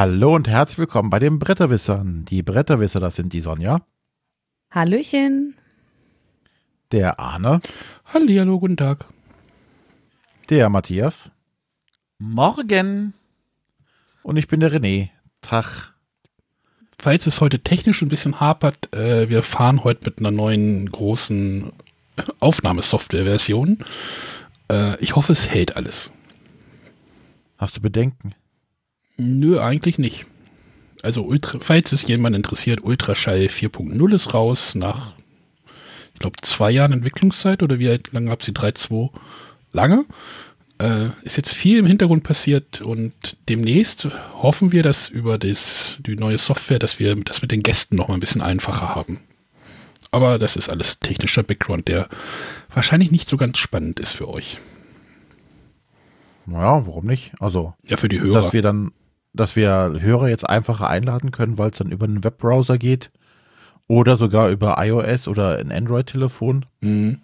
Hallo und herzlich willkommen bei den Bretterwissern. Die Bretterwisser, das sind die Sonja. Hallöchen. Der Arne. Hallihallo, guten Tag. Der Matthias. Morgen. Und ich bin der René. Tag. Falls es heute technisch ein bisschen hapert, äh, wir fahren heute mit einer neuen großen Aufnahmesoftware-Version. Äh, ich hoffe, es hält alles. Hast du Bedenken? Nö, eigentlich nicht. Also, Ultra, falls es jemand interessiert, Ultraschall 4.0 ist raus nach, ich glaube, zwei Jahren Entwicklungszeit oder wie lange gab es die 3.2? Lange. Äh, ist jetzt viel im Hintergrund passiert und demnächst hoffen wir, dass über das, die neue Software, dass wir das mit den Gästen noch mal ein bisschen einfacher haben. Aber das ist alles technischer Background, der wahrscheinlich nicht so ganz spannend ist für euch. Naja, warum nicht? Also, ja, für die Hörer. Dass wir dann, dass wir Hörer jetzt einfacher einladen können, weil es dann über einen Webbrowser geht oder sogar über iOS oder ein Android-Telefon. Mhm.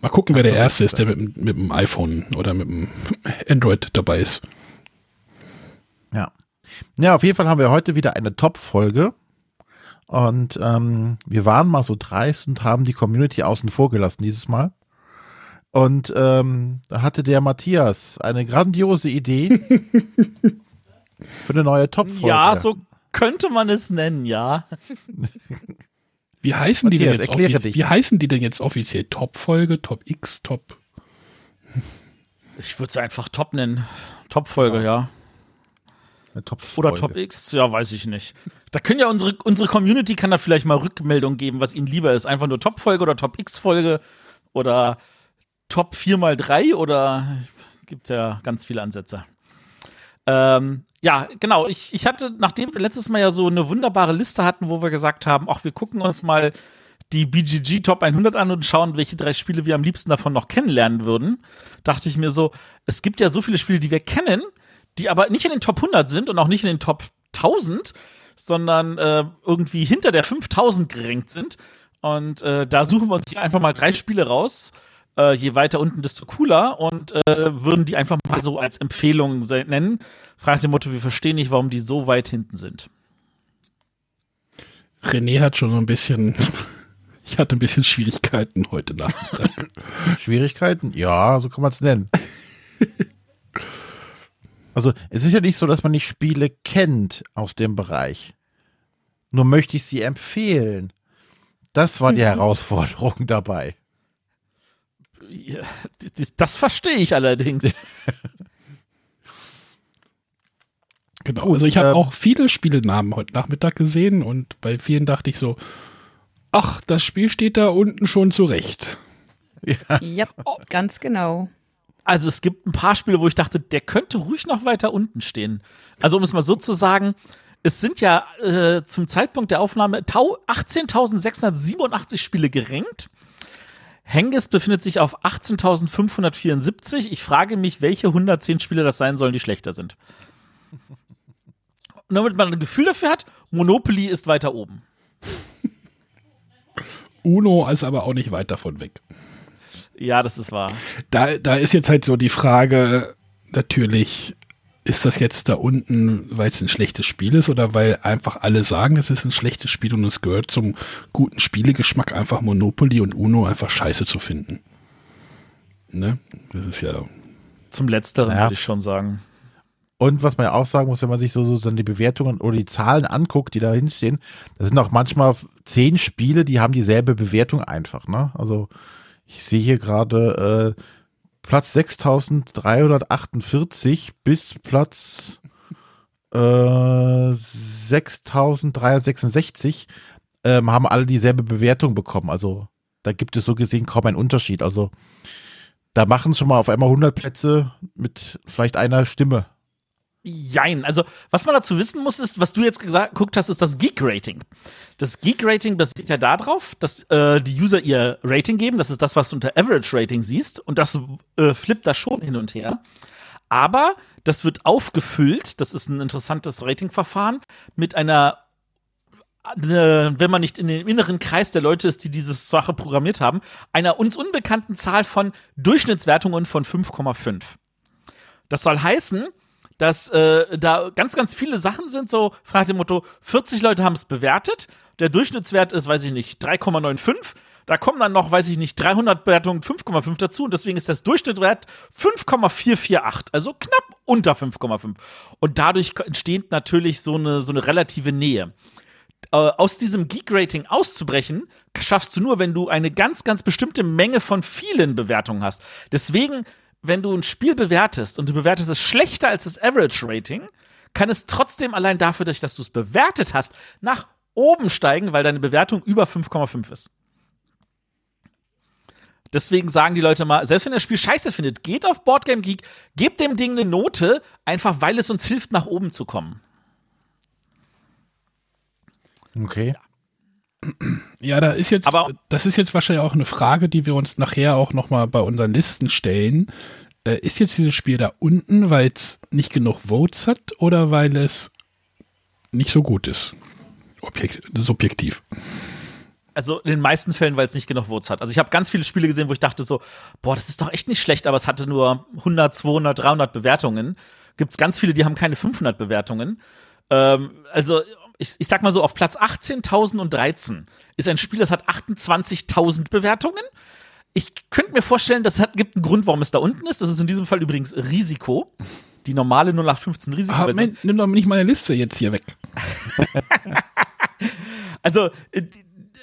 Mal gucken, wer der Erste ist, der mit, mit dem iPhone oder mit dem Android dabei ist. Ja. Ja, auf jeden Fall haben wir heute wieder eine Top-Folge. Und ähm, wir waren mal so dreist und haben die Community außen vor gelassen dieses Mal. Und ähm, da hatte der Matthias eine grandiose Idee für eine neue Top-Folge. Ja, so könnte man es nennen, ja. Wie heißen, die denn jetzt wie heißen die denn jetzt offiziell? Top-Folge, Top-X, Top? Ich würde es einfach Top nennen. Top-Folge, ja. ja. Top Oder Top X, ja, weiß ich nicht. Da können ja unsere, unsere Community kann da vielleicht mal Rückmeldung geben, was ihnen lieber ist. Einfach nur Top-Folge oder Top-X-Folge oder Top 4x3 oder gibt ja ganz viele Ansätze. Ähm, ja, genau. Ich, ich hatte, nachdem wir letztes Mal ja so eine wunderbare Liste hatten, wo wir gesagt haben, ach, wir gucken uns mal die BGG Top 100 an und schauen, welche drei Spiele wir am liebsten davon noch kennenlernen würden, dachte ich mir so, es gibt ja so viele Spiele, die wir kennen, die aber nicht in den Top 100 sind und auch nicht in den Top 1000, sondern äh, irgendwie hinter der 5000 gerankt sind. Und äh, da suchen wir uns hier einfach mal drei Spiele raus äh, je weiter unten, desto cooler und äh, würden die einfach mal so als Empfehlung nennen. Fragt dem Motto, wir verstehen nicht, warum die so weit hinten sind. René hat schon so ein bisschen, ich hatte ein bisschen Schwierigkeiten heute Nachmittag. Schwierigkeiten? Ja, so kann man es nennen. Also es ist ja nicht so, dass man nicht Spiele kennt aus dem Bereich. Nur möchte ich sie empfehlen. Das war die Herausforderung dabei. Ja, das verstehe ich allerdings. genau, also ich habe ähm, auch viele Spielenamen heute Nachmittag gesehen und bei vielen dachte ich so, ach, das Spiel steht da unten schon zurecht. Ja, ja ganz genau. Also es gibt ein paar Spiele, wo ich dachte, der könnte ruhig noch weiter unten stehen. Also um es mal so zu sagen, es sind ja äh, zum Zeitpunkt der Aufnahme 18.687 Spiele gerankt. Hengist befindet sich auf 18.574. Ich frage mich, welche 110 Spiele das sein sollen, die schlechter sind. Und damit man ein Gefühl dafür hat, Monopoly ist weiter oben. Uno ist aber auch nicht weit davon weg. Ja, das ist wahr. Da, da ist jetzt halt so die Frage, natürlich, ist das jetzt da unten, weil es ein schlechtes Spiel ist oder weil einfach alle sagen, es ist ein schlechtes Spiel und es gehört zum guten Spielegeschmack, einfach Monopoly und Uno einfach scheiße zu finden? Ne? Das ist ja. Zum Letzteren ja. würde ich schon sagen. Und was man ja auch sagen muss, wenn man sich so, so dann die Bewertungen oder die Zahlen anguckt, die da hinstehen, da sind auch manchmal zehn Spiele, die haben dieselbe Bewertung einfach. Ne? Also ich sehe hier gerade äh, Platz 6348 bis Platz äh, 6366 ähm, haben alle dieselbe Bewertung bekommen. Also da gibt es so gesehen kaum einen Unterschied. Also da machen schon mal auf einmal 100 Plätze mit vielleicht einer Stimme. Jein. Also, was man dazu wissen muss, ist, was du jetzt gesagt, geguckt hast, ist das Geek-Rating. Das Geek-Rating basiert ja darauf, dass äh, die User ihr Rating geben. Das ist das, was du unter Average-Rating siehst. Und das äh, flippt da schon hin und her. Aber das wird aufgefüllt, das ist ein interessantes Ratingverfahren, mit einer äh, wenn man nicht in dem inneren Kreis der Leute ist, die diese Sache programmiert haben, einer uns unbekannten Zahl von Durchschnittswertungen von 5,5. Das soll heißen, dass äh, da ganz, ganz viele Sachen sind, so frag dem Motto, 40 Leute haben es bewertet, der Durchschnittswert ist, weiß ich nicht, 3,95. Da kommen dann noch, weiß ich nicht, 300 Bewertungen 5,5 dazu und deswegen ist das Durchschnittswert 5,448, also knapp unter 5,5. Und dadurch entsteht natürlich so eine, so eine relative Nähe. Äh, aus diesem Geek-Rating auszubrechen, schaffst du nur, wenn du eine ganz, ganz bestimmte Menge von vielen Bewertungen hast. Deswegen, wenn du ein Spiel bewertest und du bewertest es schlechter als das Average-Rating, kann es trotzdem allein dafür, dass du es bewertet hast, nach oben steigen, weil deine Bewertung über 5,5 ist. Deswegen sagen die Leute mal, selbst wenn ihr das Spiel scheiße findet, geht auf Boardgame Geek, gebt dem Ding eine Note, einfach weil es uns hilft, nach oben zu kommen. Okay. Ja, da ist jetzt, Aber- das ist jetzt wahrscheinlich auch eine Frage, die wir uns nachher auch nochmal bei unseren Listen stellen. Äh, ist jetzt dieses Spiel da unten, weil es nicht genug Votes hat oder weil es nicht so gut ist? Objekt, subjektiv. Also in den meisten Fällen, weil es nicht genug Votes hat. Also ich habe ganz viele Spiele gesehen, wo ich dachte so, boah, das ist doch echt nicht schlecht, aber es hatte nur 100, 200, 300 Bewertungen. Gibt es ganz viele, die haben keine 500 Bewertungen. Ähm, also ich, ich sag mal so, auf Platz 18.013 ist ein Spiel, das hat 28.000 Bewertungen. Ich könnte mir vorstellen, das hat, gibt einen Grund, warum es da unten ist. Das ist in diesem Fall übrigens Risiko. Die normale 0815 Ah, Risiko. Mensch, nimm doch nicht meine Liste jetzt hier weg. Also, äh,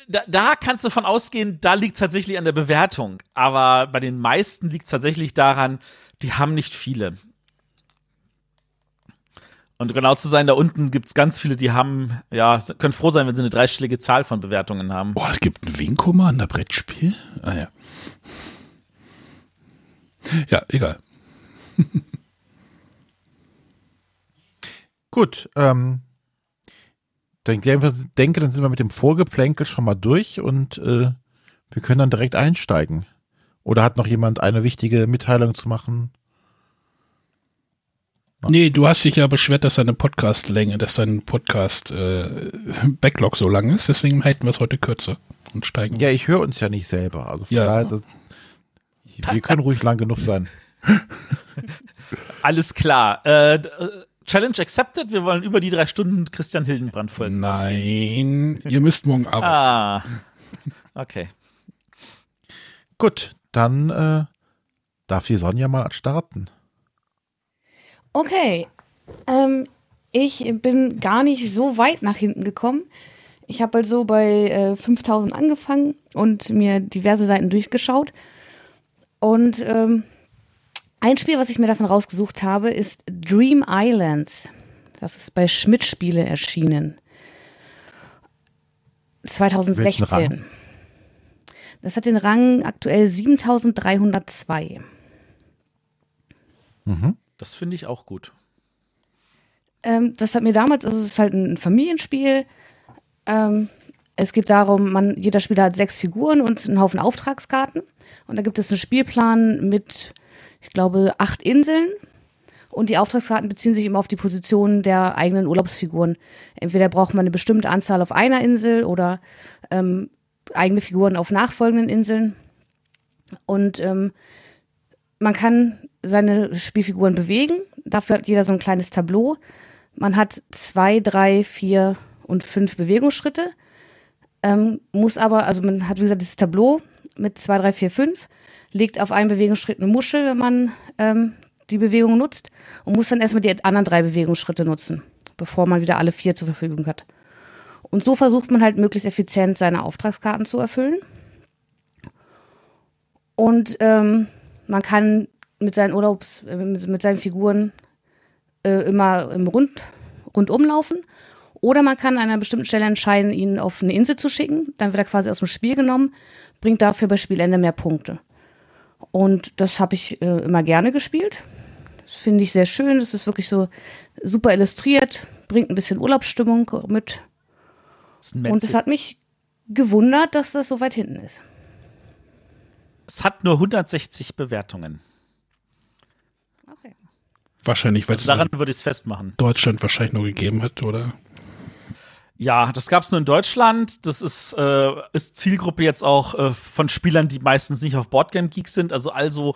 da, da kannst du von ausgehen, da liegt es tatsächlich an der Bewertung. Aber bei den meisten liegt es tatsächlich daran, die haben nicht viele. Und genau zu sein, da unten gibt es ganz viele, die haben, ja, können froh sein, wenn sie eine dreistellige Zahl von Bewertungen haben. Boah, es gibt ein Wing Commander Brettspiel? Ah ja. Ja, egal. Gut, ähm, dann denke, denke, dann sind wir mit dem Vorgeplänkel schon mal durch und äh, wir können dann direkt einsteigen. Oder hat noch jemand eine wichtige Mitteilung zu machen? Nee, du hast dich ja beschwert, dass deine Podcast-Länge, dass dein Podcast-Backlog so lang ist. Deswegen halten wir es heute kürzer und steigen. Ja, ich höre uns ja nicht selber. Also von Ja. daher, das, wir können ruhig lang genug sein. Alles klar. Äh, äh, Challenge accepted. Wir wollen über die drei Stunden Christian Hildenbrand folgen. Nein, ihr müsst morgen arbeiten. Ah. Okay. Gut, dann äh, darf die Sonja mal starten. Okay. Ähm, ich bin gar nicht so weit nach hinten gekommen. Ich habe also bei äh, 5000 angefangen und mir diverse Seiten durchgeschaut. Und ähm, ein Spiel, was ich mir davon rausgesucht habe, ist Dream Islands. Das ist bei Schmidt Spiele erschienen. Welchen 2016. Rang? Das hat den Rang aktuell 7302. Das finde ich auch gut. Ähm, das hat mir damals, also es ist halt ein Familienspiel. Ähm, es geht darum, man, jeder Spieler hat sechs Figuren und einen Haufen Auftragskarten. Und da gibt es einen Spielplan mit, ich glaube, acht Inseln. Und die Auftragskarten beziehen sich immer auf die Position der eigenen Urlaubsfiguren. Entweder braucht man eine bestimmte Anzahl auf einer Insel oder ähm, eigene Figuren auf nachfolgenden Inseln. Und ähm, man kann seine Spielfiguren bewegen. Dafür hat jeder so ein kleines Tableau. Man hat zwei, drei, vier und fünf Bewegungsschritte. Ähm, muss aber, also man hat wie gesagt dieses Tableau mit zwei, drei, vier, fünf, legt auf einen Bewegungsschritt eine Muschel, wenn man ähm, die Bewegung nutzt und muss dann erstmal die anderen drei Bewegungsschritte nutzen, bevor man wieder alle vier zur Verfügung hat. Und so versucht man halt möglichst effizient seine Auftragskarten zu erfüllen. Und ähm, man kann mit seinen Urlaubs, mit, seinen Figuren äh, immer im Rund, rundum laufen. Oder man kann an einer bestimmten Stelle entscheiden, ihn auf eine Insel zu schicken. Dann wird er quasi aus dem Spiel genommen, bringt dafür bei Spielende mehr Punkte. Und das habe ich äh, immer gerne gespielt. Das finde ich sehr schön. Das ist wirklich so super illustriert, bringt ein bisschen Urlaubsstimmung mit. Und es hat mich gewundert, dass das so weit hinten ist. es hat nur 160 Bewertungen. Wahrscheinlich, weil es Also daran würde ich es festmachen. Deutschland wahrscheinlich nur gegeben hat, oder? Ja, das gab es nur in Deutschland. Das ist, äh, ist Zielgruppe jetzt auch äh, von Spielern, die meistens nicht auf Boardgame Geeks sind. Also also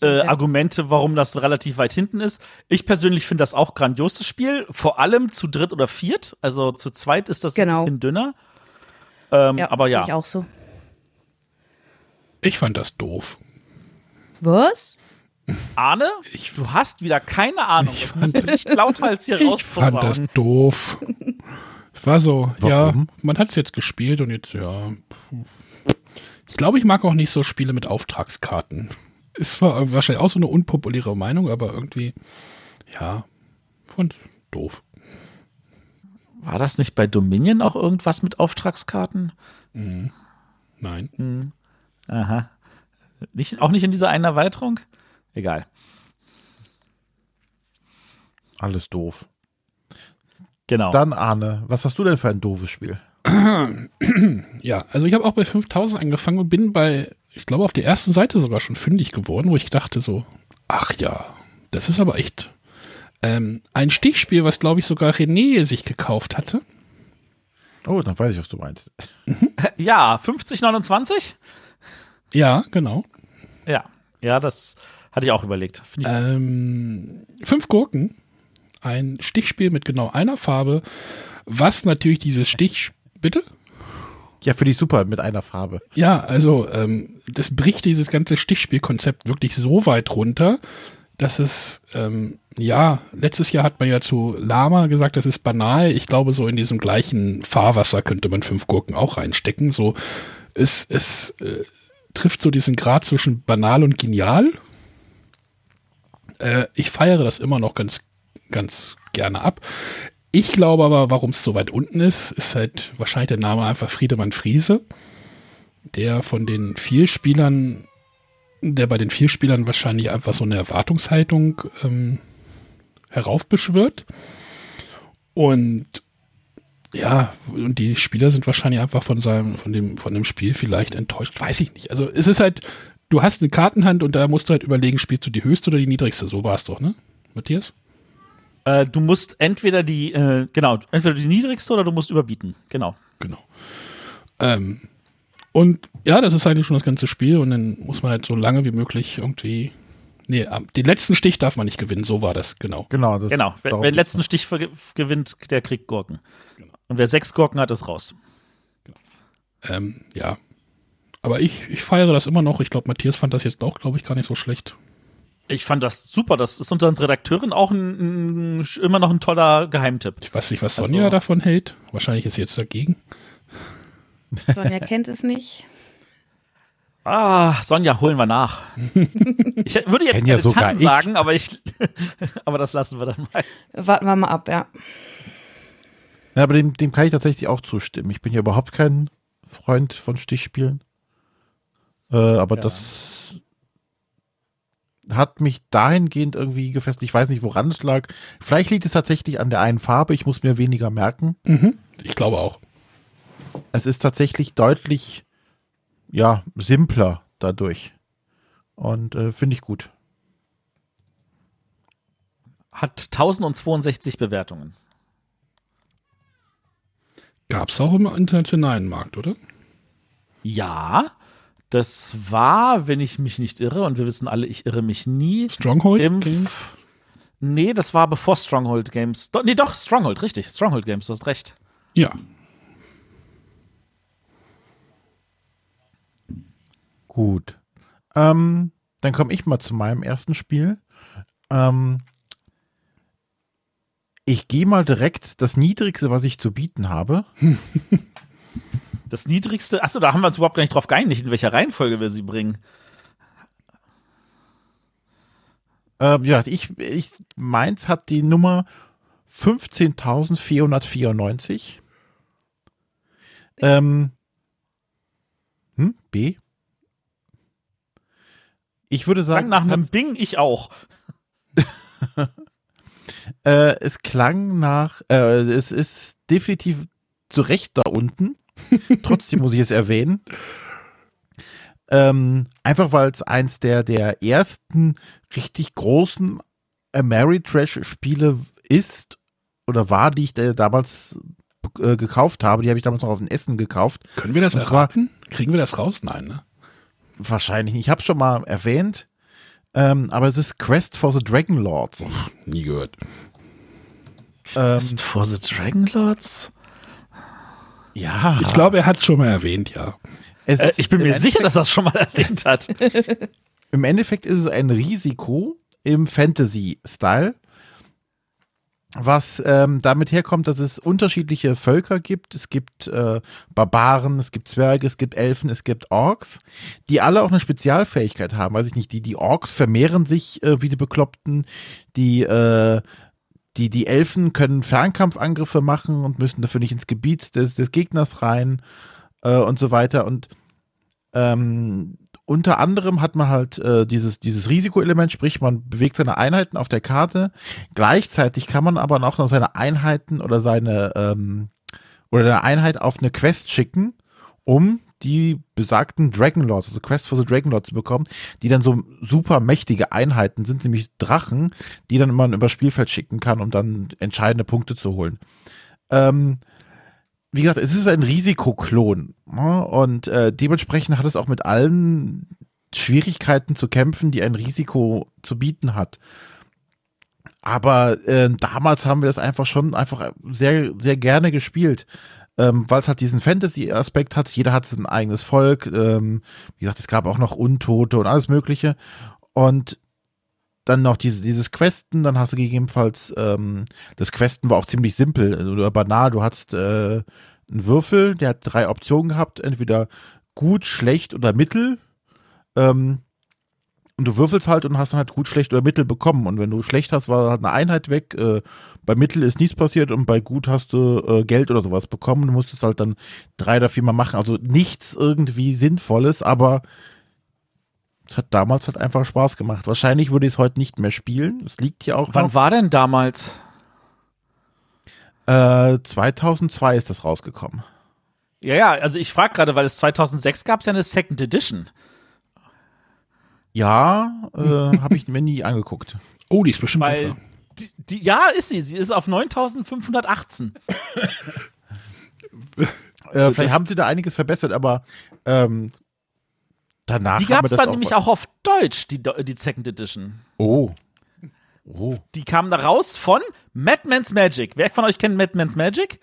äh. Argumente, warum das relativ weit hinten ist. Ich persönlich finde das auch grandios, das Spiel. Vor allem zu dritt oder viert. Also zu zweit ist das Genau. ein bisschen dünner. Ähm, ja, aber ja. Ich auch so. Ich fand das doof. Was? Arne, Ich- du hast wieder keine Ahnung. Das musst du nicht lauthals hier Ich fand das doof. Es war so, ja, Warum? man hat es jetzt gespielt und jetzt, ja. Ich glaube, ich mag auch nicht so Spiele mit Auftragskarten. Ist zwar wahrscheinlich auch so eine unpopuläre Meinung, aber irgendwie, ja, fand doof. War das nicht bei Dominion auch irgendwas mit Auftragskarten? Nein. Aha. Nicht, auch nicht in dieser einen Erweiterung? Egal. Alles doof. Genau. Dann, Arne, was hast du denn für ein doofes Spiel? Ja, also ich habe auch bei 5000 angefangen und bin bei, ich glaube, auf der ersten Seite sogar schon fündig geworden, wo ich dachte so, ach ja, das ist aber echt ähm, ein Stichspiel, was, glaube ich, sogar René sich gekauft hatte. Oh, dann weiß ich, was du meinst. ja, 5029? Ja, genau. Ja. Ja, das hatte ich auch überlegt. Ich, Ähm, fünf Gurken. Ein Stichspiel mit genau einer Farbe, was natürlich dieses Stich. Bitte? Ja, finde ich super mit einer Farbe. Ja, also ähm, das bricht dieses ganze Stichspielkonzept wirklich so weit runter, dass es, ähm, ja, letztes Jahr hat man ja zu Lama gesagt, das ist banal. Ich glaube, so in diesem gleichen Fahrwasser könnte man fünf Gurken auch reinstecken. So, es, es äh, trifft so diesen Grad zwischen banal und genial. Äh, ich feiere das immer noch ganz, ganz gerne ab. Ich glaube aber, warum es so weit unten ist, ist halt wahrscheinlich der Name einfach Friedemann Friese, der von den vier Spielern, der bei den vier Spielern wahrscheinlich einfach so eine Erwartungshaltung ähm, heraufbeschwört. Und ja, und die Spieler sind wahrscheinlich einfach von seinem, von dem, von dem Spiel vielleicht enttäuscht. Weiß ich nicht. Also es ist halt, du hast eine Kartenhand und da musst du halt überlegen, spielst du die höchste oder die niedrigste? So war es doch, ne? Matthias? äh, du musst entweder die, äh, genau, entweder die niedrigste oder du musst überbieten. Genau. Genau. Ähm, und ja, das ist eigentlich schon das ganze Spiel und dann muss man halt so lange wie möglich irgendwie. Nee, den letzten Stich darf man nicht gewinnen, so war das, genau. Genau. Das, Genau. Wer, wer den letzten Stich gewinnt, der kriegt Gurken. Genau. Und wer sechs Gurken hat, ist raus. Ähm, ja. Aber ich, ich feiere das immer noch. Ich glaube, Matthias fand das jetzt auch, glaube ich, gar nicht so schlecht. Ich fand das super. Das ist unter uns Redakteurin auch ein, ein, immer noch ein toller Geheimtipp. Ich weiß nicht, was Also- Sonja davon hält. Wahrscheinlich ist sie jetzt dagegen. Sonja kennt es nicht. Ah, Sonja, holen wir nach. Ich würde jetzt Kenn ja gerne sogar Tan ich. sagen, aber ich, aber das lassen wir dann mal. Warten wir mal ab, ja. Ja, aber dem, dem kann ich tatsächlich auch zustimmen. Ich bin ja überhaupt kein Freund von Stichspielen. Äh, aber Ja. das hat mich dahingehend irgendwie gefesselt. Ich weiß nicht, woran es lag. Vielleicht liegt es tatsächlich an der einen Farbe. Ich muss mir weniger merken. Mhm. Ich glaube auch. Es ist tatsächlich deutlich, ja, simpler dadurch. Und äh, finde ich gut. Hat 1062 Bewertungen. Gab es auch im internationalen Markt, oder? Ja, das war, wenn ich mich nicht irre, und wir wissen alle, ich irre mich nie. Stronghold? Im Game? F- nee, das war bevor Stronghold Games. Do, nee, doch, Stronghold, richtig. Stronghold Games, du hast recht. Ja. Gut. Ähm, dann komme ich mal zu meinem ersten Spiel. Ähm, ich gehe mal direkt das Niedrigste, was ich zu bieten habe. Das niedrigste, achso, da haben wir uns überhaupt gar nicht drauf geeinigt, in welcher Reihenfolge wir sie bringen. Ähm, ja, ich, ich, meins hat die Nummer 15.494. Ähm, hm, B? Ich würde Klang sagen, nach es, einem Bing, ich auch. äh, es klang nach, äh, es ist definitiv zu Recht da unten. Trotzdem muss ich es erwähnen. Ähm, einfach weil es eins der, der ersten richtig großen Ameritrash-Spiele ist oder war, die ich äh, damals äh, gekauft habe. Die habe ich damals noch auf dem Essen gekauft. Können wir das Und zwar- erraten? Kriegen wir das raus? Nein, ne? Wahrscheinlich nicht. Ich habe es schon mal erwähnt. Ähm, aber es ist Quest for the Dragon Lords. Nie gehört. Ähm, Quest for the Dragonlords? Ja, Ich glaube, er hat schon mal erwähnt, ja. es Äh, ich bin mir sicher, dass er es schon mal erwähnt hat. Im Endeffekt ist es ein Risiko im Fantasy-Style, was ähm, damit herkommt, dass es unterschiedliche Völker gibt. Es gibt äh, Barbaren, es gibt Zwerge, es gibt Elfen, es gibt Orks, die alle auch eine Spezialfähigkeit haben. Weiß ich nicht, die, die Orks vermehren sich äh, wie die Bekloppten, die, äh, die, die Elfen können Fernkampfangriffe machen und müssen dafür nicht ins Gebiet des, des Gegners rein äh, und so weiter. Und ähm, unter anderem hat man halt äh, dieses, dieses Risikoelement, sprich man bewegt seine Einheiten auf der Karte. Gleichzeitig kann man aber auch noch seine Einheiten oder seine ähm, oder eine Einheit auf eine Quest schicken, um die besagten Dragonlords, also Quest for the Dragonlords zu bekommen, die dann so super mächtige Einheiten sind, nämlich Drachen, die dann man über das Spielfeld schicken kann, um dann entscheidende Punkte zu holen. Ähm, wie gesagt, es ist ein Risikoklon. Ne? Und äh, dementsprechend hat es auch mit allen Schwierigkeiten zu kämpfen, die ein Risiko zu bieten hat. Aber äh, damals haben wir das einfach schon einfach sehr, sehr gerne gespielt. Ähm, weil es halt diesen Fantasy-Aspekt hat. Jeder hat sein eigenes Volk. Ähm, wie gesagt, es gab auch noch Untote und alles Mögliche. Und dann noch diese, dieses Questen, dann hast du gegebenenfalls, ähm, das Questen war auch ziemlich simpel also, oder banal. Du hast äh, einen Würfel, der hat drei Optionen gehabt, entweder gut, schlecht oder mittel. Ähm, und du würfelst halt und hast dann halt gut, schlecht oder mittel bekommen. Und wenn du schlecht hast, war halt eine Einheit weg. Äh, bei mittel ist nichts passiert und bei gut hast du äh, Geld oder sowas bekommen. Du musstest halt dann drei oder viermal machen. Also nichts irgendwie Sinnvolles, aber es hat damals halt einfach Spaß gemacht. Wahrscheinlich würde ich es heute nicht mehr spielen. Es liegt hier auch Wann noch. war denn damals? Äh, 2002 ist das rausgekommen. Ja, ja, also ich frage gerade, weil es 2006 gab es ja eine Second Edition. Ja, äh, habe ich mir nie angeguckt. Oh, die ist bestimmt Weil, besser. die, die, ja, ist sie. Sie ist auf 9518. Äh, vielleicht haben sie da einiges verbessert, aber ähm, danach Die gab es dann nämlich auch auf Deutsch, die, die Second Edition. Oh. Oh. Die kam da raus von Madman's Magic. Wer von euch kennt Madman's Magic?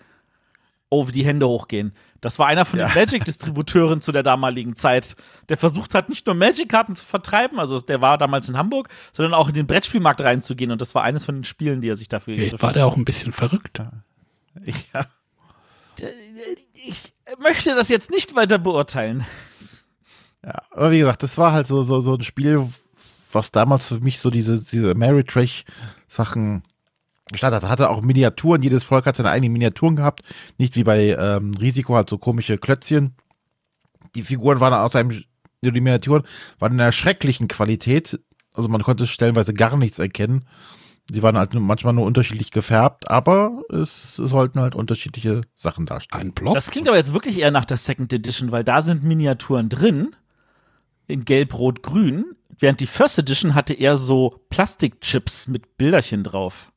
Oh, wie die Hände hochgehen. Das war einer von den Ja. Magic-Distributeuren zu der damaligen Zeit, der versucht hat, nicht nur Magic-Karten zu vertreiben, also der war damals in Hamburg, sondern auch in den Brettspielmarkt reinzugehen. Und das war eines von den Spielen, die er sich dafür Vielleicht war der auch ein bisschen verrückt. Ja. Ich möchte das jetzt nicht weiter beurteilen. ja. Aber wie gesagt, das war halt so, so, so ein Spiel, was damals für mich so diese, diese Mary-Trash-Sachen gestartet hat. Hatte auch Miniaturen, jedes Volk hat seine eigenen Miniaturen gehabt. Nicht wie bei ähm, Risiko, halt so komische Klötzchen. Die Figuren waren aus einem, die Miniaturen waren in einer schrecklichen Qualität. Also man konnte stellenweise gar nichts erkennen. Sie waren halt manchmal nur unterschiedlich gefärbt, aber es sollten halt unterschiedliche Sachen darstellen. Ein Block. Das klingt aber jetzt wirklich eher nach der Second Edition, weil da sind Miniaturen drin. In Gelb, Rot, Grün. Während die First Edition hatte eher so Plastikchips mit Bilderchen drauf.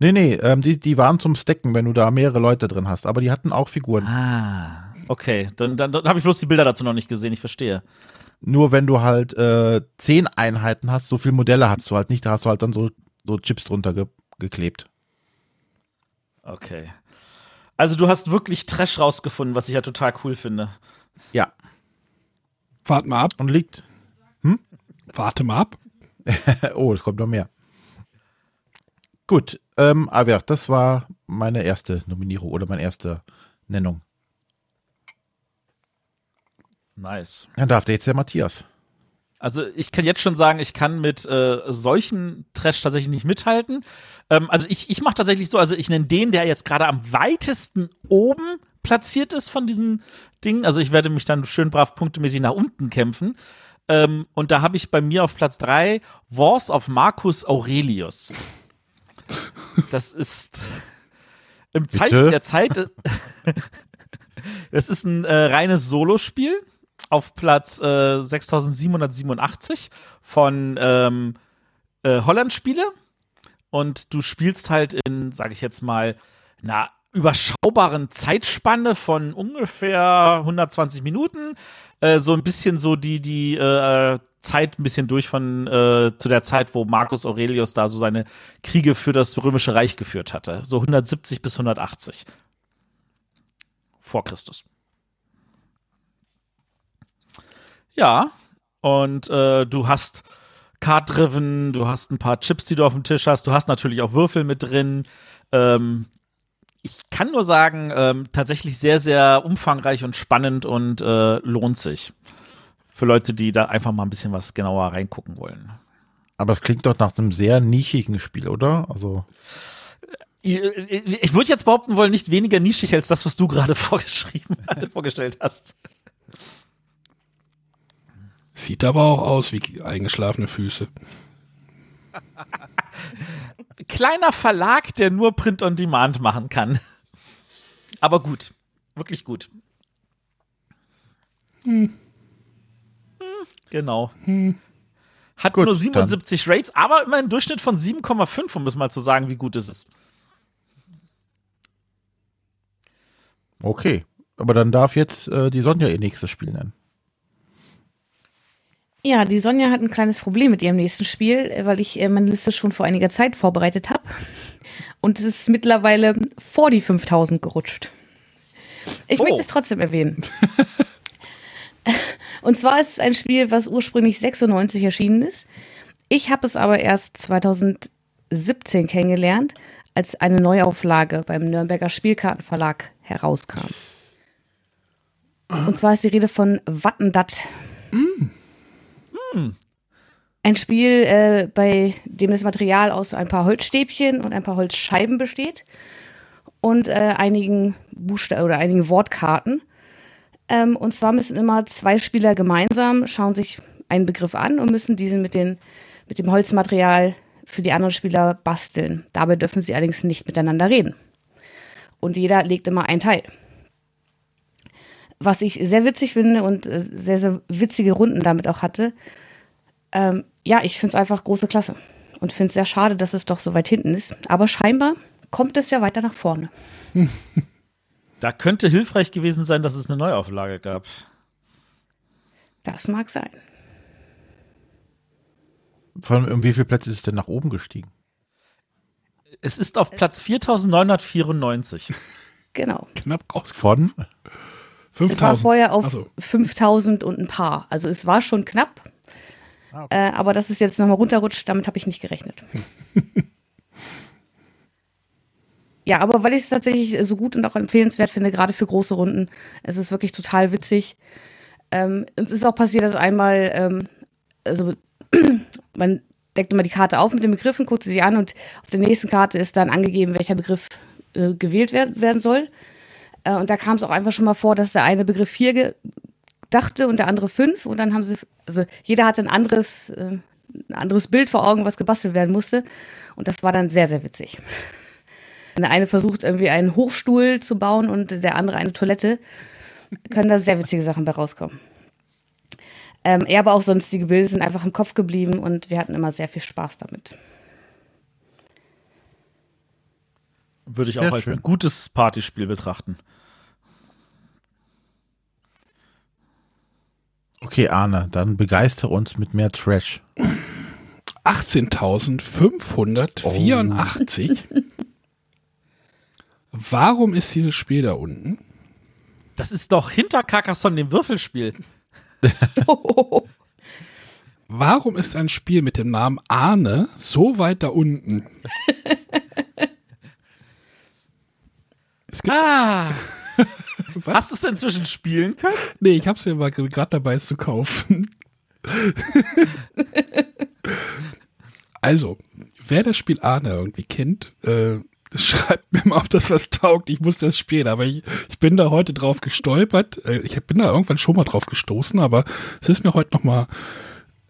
Nee, nee, ähm, die, die waren zum Stacken, wenn du da mehrere Leute drin hast. Aber die hatten auch Figuren. Ah. Okay, dann, dann, dann habe ich bloß die Bilder dazu noch nicht gesehen, ich verstehe. Nur wenn du halt äh, zehn Einheiten hast, so viele Modelle hast du halt nicht. Da hast du halt dann so, so Chips drunter ge geklebt. Okay. Also du hast wirklich Trash rausgefunden, was ich ja total cool finde. Ja, Warte mal ab. und liegt. Warte mal ab. oh, es kommt noch mehr. Gut, ähm, aber ja, das war meine erste Nominierung oder meine erste Nennung. Nice. Dann darf der jetzt der Matthias. Also ich kann jetzt schon sagen, ich kann mit äh, solchen Trash tatsächlich nicht mithalten. Ähm, also ich, ich mache tatsächlich so, also ich nenne den, der jetzt gerade am weitesten oben platziert ist von diesen Dingen. Also ich werde mich dann schön brav punktemäßig nach unten kämpfen. Ähm, und da habe ich bei mir auf Platz 3 Wars of Marcus Aurelius. Das ist im Zeichen Bitte? der Zeit. Das ist ein äh, reines Solospiel auf Platz äh, 6787 von ähm, äh, Holland Spiele. Und du spielst halt in, sage ich jetzt mal, einer überschaubaren Zeitspanne von ungefähr 120 Minuten. Äh, so ein bisschen so die, die äh, Zeit ein bisschen durch von äh, zu der Zeit, wo Marcus Aurelius da so seine Kriege für das Römische Reich geführt hatte. So 170 bis 180 vor Christus. Ja, und äh, du hast Card-Driven, du hast ein paar Chips, die du auf dem Tisch hast, du hast natürlich auch Würfel mit drin. Ähm, ich kann nur sagen, ähm, tatsächlich sehr, sehr umfangreich und spannend und äh, lohnt sich. Für Leute, die da einfach mal ein bisschen was genauer reingucken wollen. Aber es klingt doch nach einem sehr nischigen Spiel, oder? Also. Ich würde jetzt behaupten wollen, nicht weniger nischig als das, was du gerade vorgeschrieben, vorgestellt hast. Sieht aber auch aus wie eingeschlafene Füße. Kleiner Verlag, der nur Print on Demand machen kann. Aber gut. Wirklich gut. Hm. Genau. Hm. Hat gut, nur 77 dann. Rates, aber immer einen Durchschnitt von 7,5, um es mal zu sagen, wie gut es ist. Okay. Aber dann darf jetzt äh, die Sonja ihr nächstes Spiel nennen. Ja, die Sonja hat ein kleines Problem mit ihrem nächsten Spiel, äh, weil ich äh, meine Liste schon vor einiger Zeit vorbereitet habe. Und es ist mittlerweile vor die 5000 gerutscht. Ich oh. möchte es trotzdem erwähnen. Und zwar ist es ein Spiel, was ursprünglich 96 erschienen ist. Ich habe es aber erst 2017 kennengelernt, als eine Neuauflage beim Nürnberger Spielkartenverlag herauskam. Und zwar ist die Rede von Wattendatt. Mm. Hm. Ein Spiel, äh, bei dem das Material aus ein paar Holzstäbchen und ein paar Holzscheiben besteht und äh, einigen Buchstaben oder einigen Wortkarten. Ähm, und zwar müssen immer zwei Spieler gemeinsam schauen sich einen Begriff an und müssen diesen mit, den, mit dem Holzmaterial für die anderen Spieler basteln. Dabei dürfen sie allerdings nicht miteinander reden. Und jeder legt immer ein Teil. Was ich sehr witzig finde und äh, sehr, sehr witzige Runden damit auch hatte, ähm, ja, ich finde es einfach große Klasse und finde es sehr schade, dass es doch so weit hinten ist. Aber scheinbar kommt es ja weiter nach vorne. Da könnte hilfreich gewesen sein, dass es eine Neuauflage gab. Das mag sein. Von um wie viele Plätze ist es denn nach oben gestiegen? Es ist auf Platz 4994. Genau. Knapp raus. Von? 5000. Es war vorher auf also. 5000 und ein paar. Also es war schon knapp. Ah, okay. äh, aber dass es jetzt nochmal runterrutscht, damit habe ich nicht gerechnet. ja, aber weil ich es tatsächlich so gut und auch empfehlenswert finde, gerade für große Runden, es ist wirklich total witzig. Ähm, es ist auch passiert, dass einmal, ähm, also man deckt immer die Karte auf mit den Begriffen, guckt sie sich an und auf der nächsten Karte ist dann angegeben, welcher Begriff äh, gewählt werd werden soll. Äh, und da kam es auch einfach schon mal vor, dass der eine Begriff vier dachte und der andere fünf. Und dann haben sie, also jeder hatte ein anderes, äh, ein anderes Bild vor Augen, was gebastelt werden musste. Und das war dann sehr, sehr witzig. Der eine versucht irgendwie einen Hochstuhl zu bauen und der andere eine Toilette. Können da sehr witzige Sachen bei rauskommen. Ähm, ja, aber auch sonstige Bilder sind einfach im Kopf geblieben und wir hatten immer sehr viel Spaß damit. Würde ich auch Sehr als schön. ein gutes Partyspiel betrachten. Okay, Arne, dann begeistere uns mit mehr Trash. 18.584. Warum ist dieses Spiel da unten? Das ist doch hinter Carcassonne, dem Würfelspiel. Warum ist ein Spiel mit dem Namen Arne so weit da unten? ah! Hast du es inzwischen spielen können? Nee, ich hab's ja mal gerade dabei, es zu kaufen. also, wer das Spiel Arne irgendwie kennt, äh, schreibt mir mal, ob das was taugt. Ich muss das spielen, aber ich, ich bin da heute drauf gestolpert. Äh, ich bin da irgendwann schon mal drauf gestoßen, aber es ist mir heute noch mal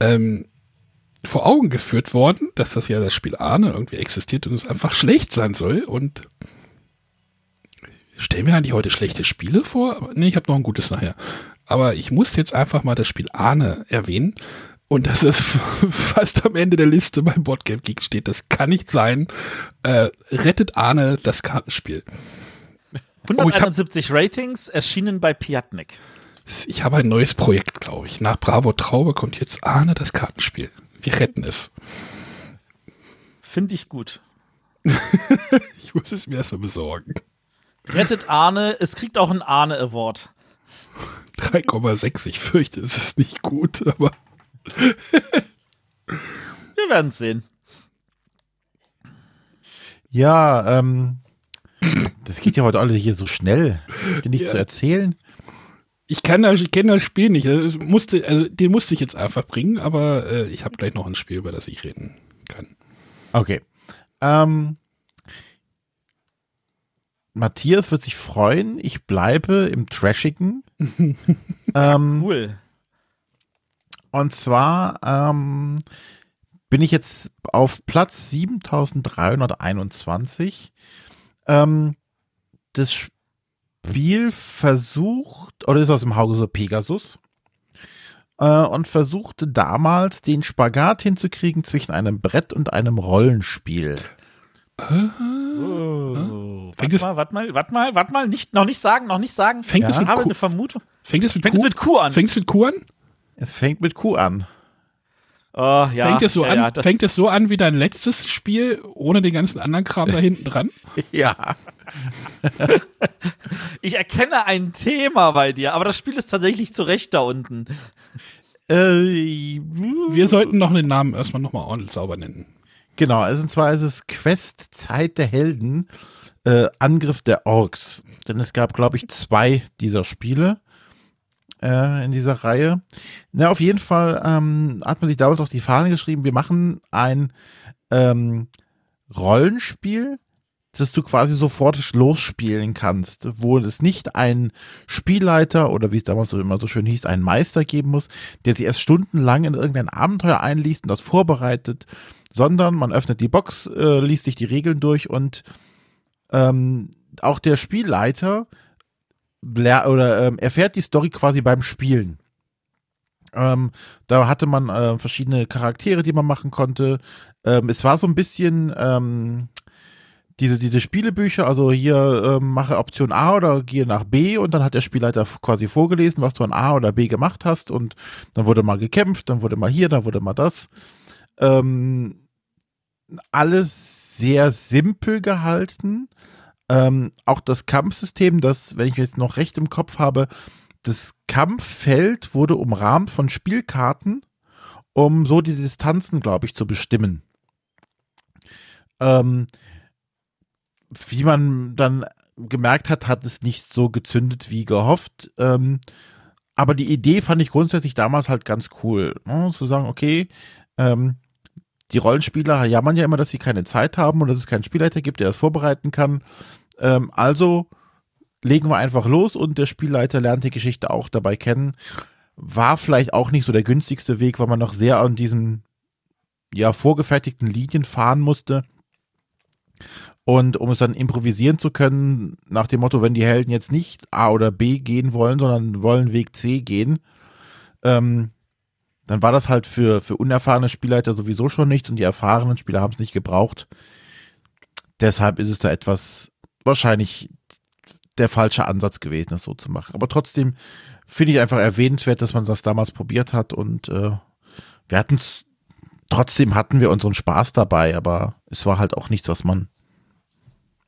ähm, vor Augen geführt worden, dass das ja das Spiel Arne irgendwie existiert und es einfach schlecht sein soll. Und stellen wir eigentlich heute schlechte Spiele vor? Nee, ich habe noch ein gutes nachher. Aber ich muss jetzt einfach mal das Spiel Ahne erwähnen. Und das ist fast am Ende der Liste beim Boardgame Geek steht. Das kann nicht sein. Äh, rettet Ahne das Kartenspiel. 171 Ratings, erschienen bei Piatnik. Ich habe ein neues Projekt, glaube ich. Nach Bravo Traube kommt jetzt Arne das Kartenspiel. Wir retten es. Finde ich gut. ich muss es mir erstmal besorgen. Rettet Arne, es kriegt auch einen Arne Award. 3,6, ich fürchte, es ist nicht gut, aber. Wir werden es sehen. Ja, ähm, das geht ja heute alle hier so schnell. Bin nicht ja. zu erzählen. Ich kann das, ich kenne das Spiel nicht. Also musste, also den musste ich jetzt einfach bringen, aber äh, ich habe gleich noch ein Spiel, über das ich reden kann. Okay. Ähm, Matthias wird sich freuen. Ich bleibe im Trashigen. ähm, cool. Und zwar ähm, bin ich jetzt auf Platz 7321. Ähm, das Spiel versucht, oder ist aus dem Hause Pegasus, äh, und versuchte damals den Spagat hinzukriegen zwischen einem Brett und einem Rollenspiel. Oh. Warte mal, warte mal, warte mal, warte mal, nicht, noch nicht sagen, noch nicht sagen. Fängt ja. es mit habe Q eine Vermutung. Fängt es mit, fängt Q? mit Q an? Fängt es mit Q an? Es fängt mit Q an. Oh, ja, fängt, es so ja, an, ja, fängt es so an wie dein letztes Spiel ohne den ganzen anderen Kram da hinten dran? ja. ich erkenne ein Thema bei dir, aber das Spiel ist tatsächlich zu Recht da unten. Äh, Wir sollten noch den Namen erstmal nochmal ordentlich sauber nennen. Genau, also und zwar ist es Quest Zeit der Helden, äh, Angriff der Orks. Denn es gab, glaube ich, zwei dieser Spiele äh, in dieser Reihe. Na, auf jeden Fall ähm, hat man sich damals auf die Fahne geschrieben, wir machen ein ähm, Rollenspiel, das du quasi sofort losspielen kannst, wo es nicht ein Spielleiter oder wie es damals so immer so schön hieß, einen Meister geben muss, der sich erst stundenlang in irgendein Abenteuer einliest und das vorbereitet, sondern man öffnet die Box, äh, liest sich die Regeln durch und ähm, auch der Spielleiter oder ähm, erfährt die Story quasi beim Spielen. Ähm, da hatte man äh, verschiedene Charaktere, die man machen konnte. Ähm, es war so ein bisschen ähm, diese, diese Spielebücher, also hier ähm, mache Option A oder gehe nach B und dann hat der Spielleiter quasi vorgelesen, was du an A oder B gemacht hast und dann wurde mal gekämpft, dann wurde mal hier, dann wurde mal das. Ähm, alles sehr simpel gehalten. Ähm, auch das Kampfsystem, das, wenn ich jetzt noch recht im Kopf habe, das Kampffeld wurde umrahmt von Spielkarten, um so die Distanzen, glaube ich, zu bestimmen. Ähm, wie man dann gemerkt hat, hat es nicht so gezündet wie gehofft. Ähm, aber die Idee fand ich grundsätzlich damals halt ganz cool. Ne? Zu sagen, okay, ähm, die Rollenspieler jammern ja immer, dass sie keine Zeit haben und dass es keinen Spielleiter gibt, der das vorbereiten kann. Ähm, also legen wir einfach los und der Spielleiter lernt die Geschichte auch dabei kennen. War vielleicht auch nicht so der günstigste Weg, weil man noch sehr an diesen ja vorgefertigten Linien fahren musste. Und um es dann improvisieren zu können, nach dem Motto, wenn die Helden jetzt nicht A oder B gehen wollen, sondern wollen Weg C gehen, ähm, dann war das halt für, für unerfahrene Spielleiter sowieso schon nicht und die erfahrenen Spieler haben es nicht gebraucht. Deshalb ist es da etwas wahrscheinlich der falsche Ansatz gewesen, das so zu machen. Aber trotzdem finde ich einfach erwähnenswert, dass man das damals probiert hat und äh, wir hatten es, trotzdem hatten wir unseren Spaß dabei, aber es war halt auch nichts, was man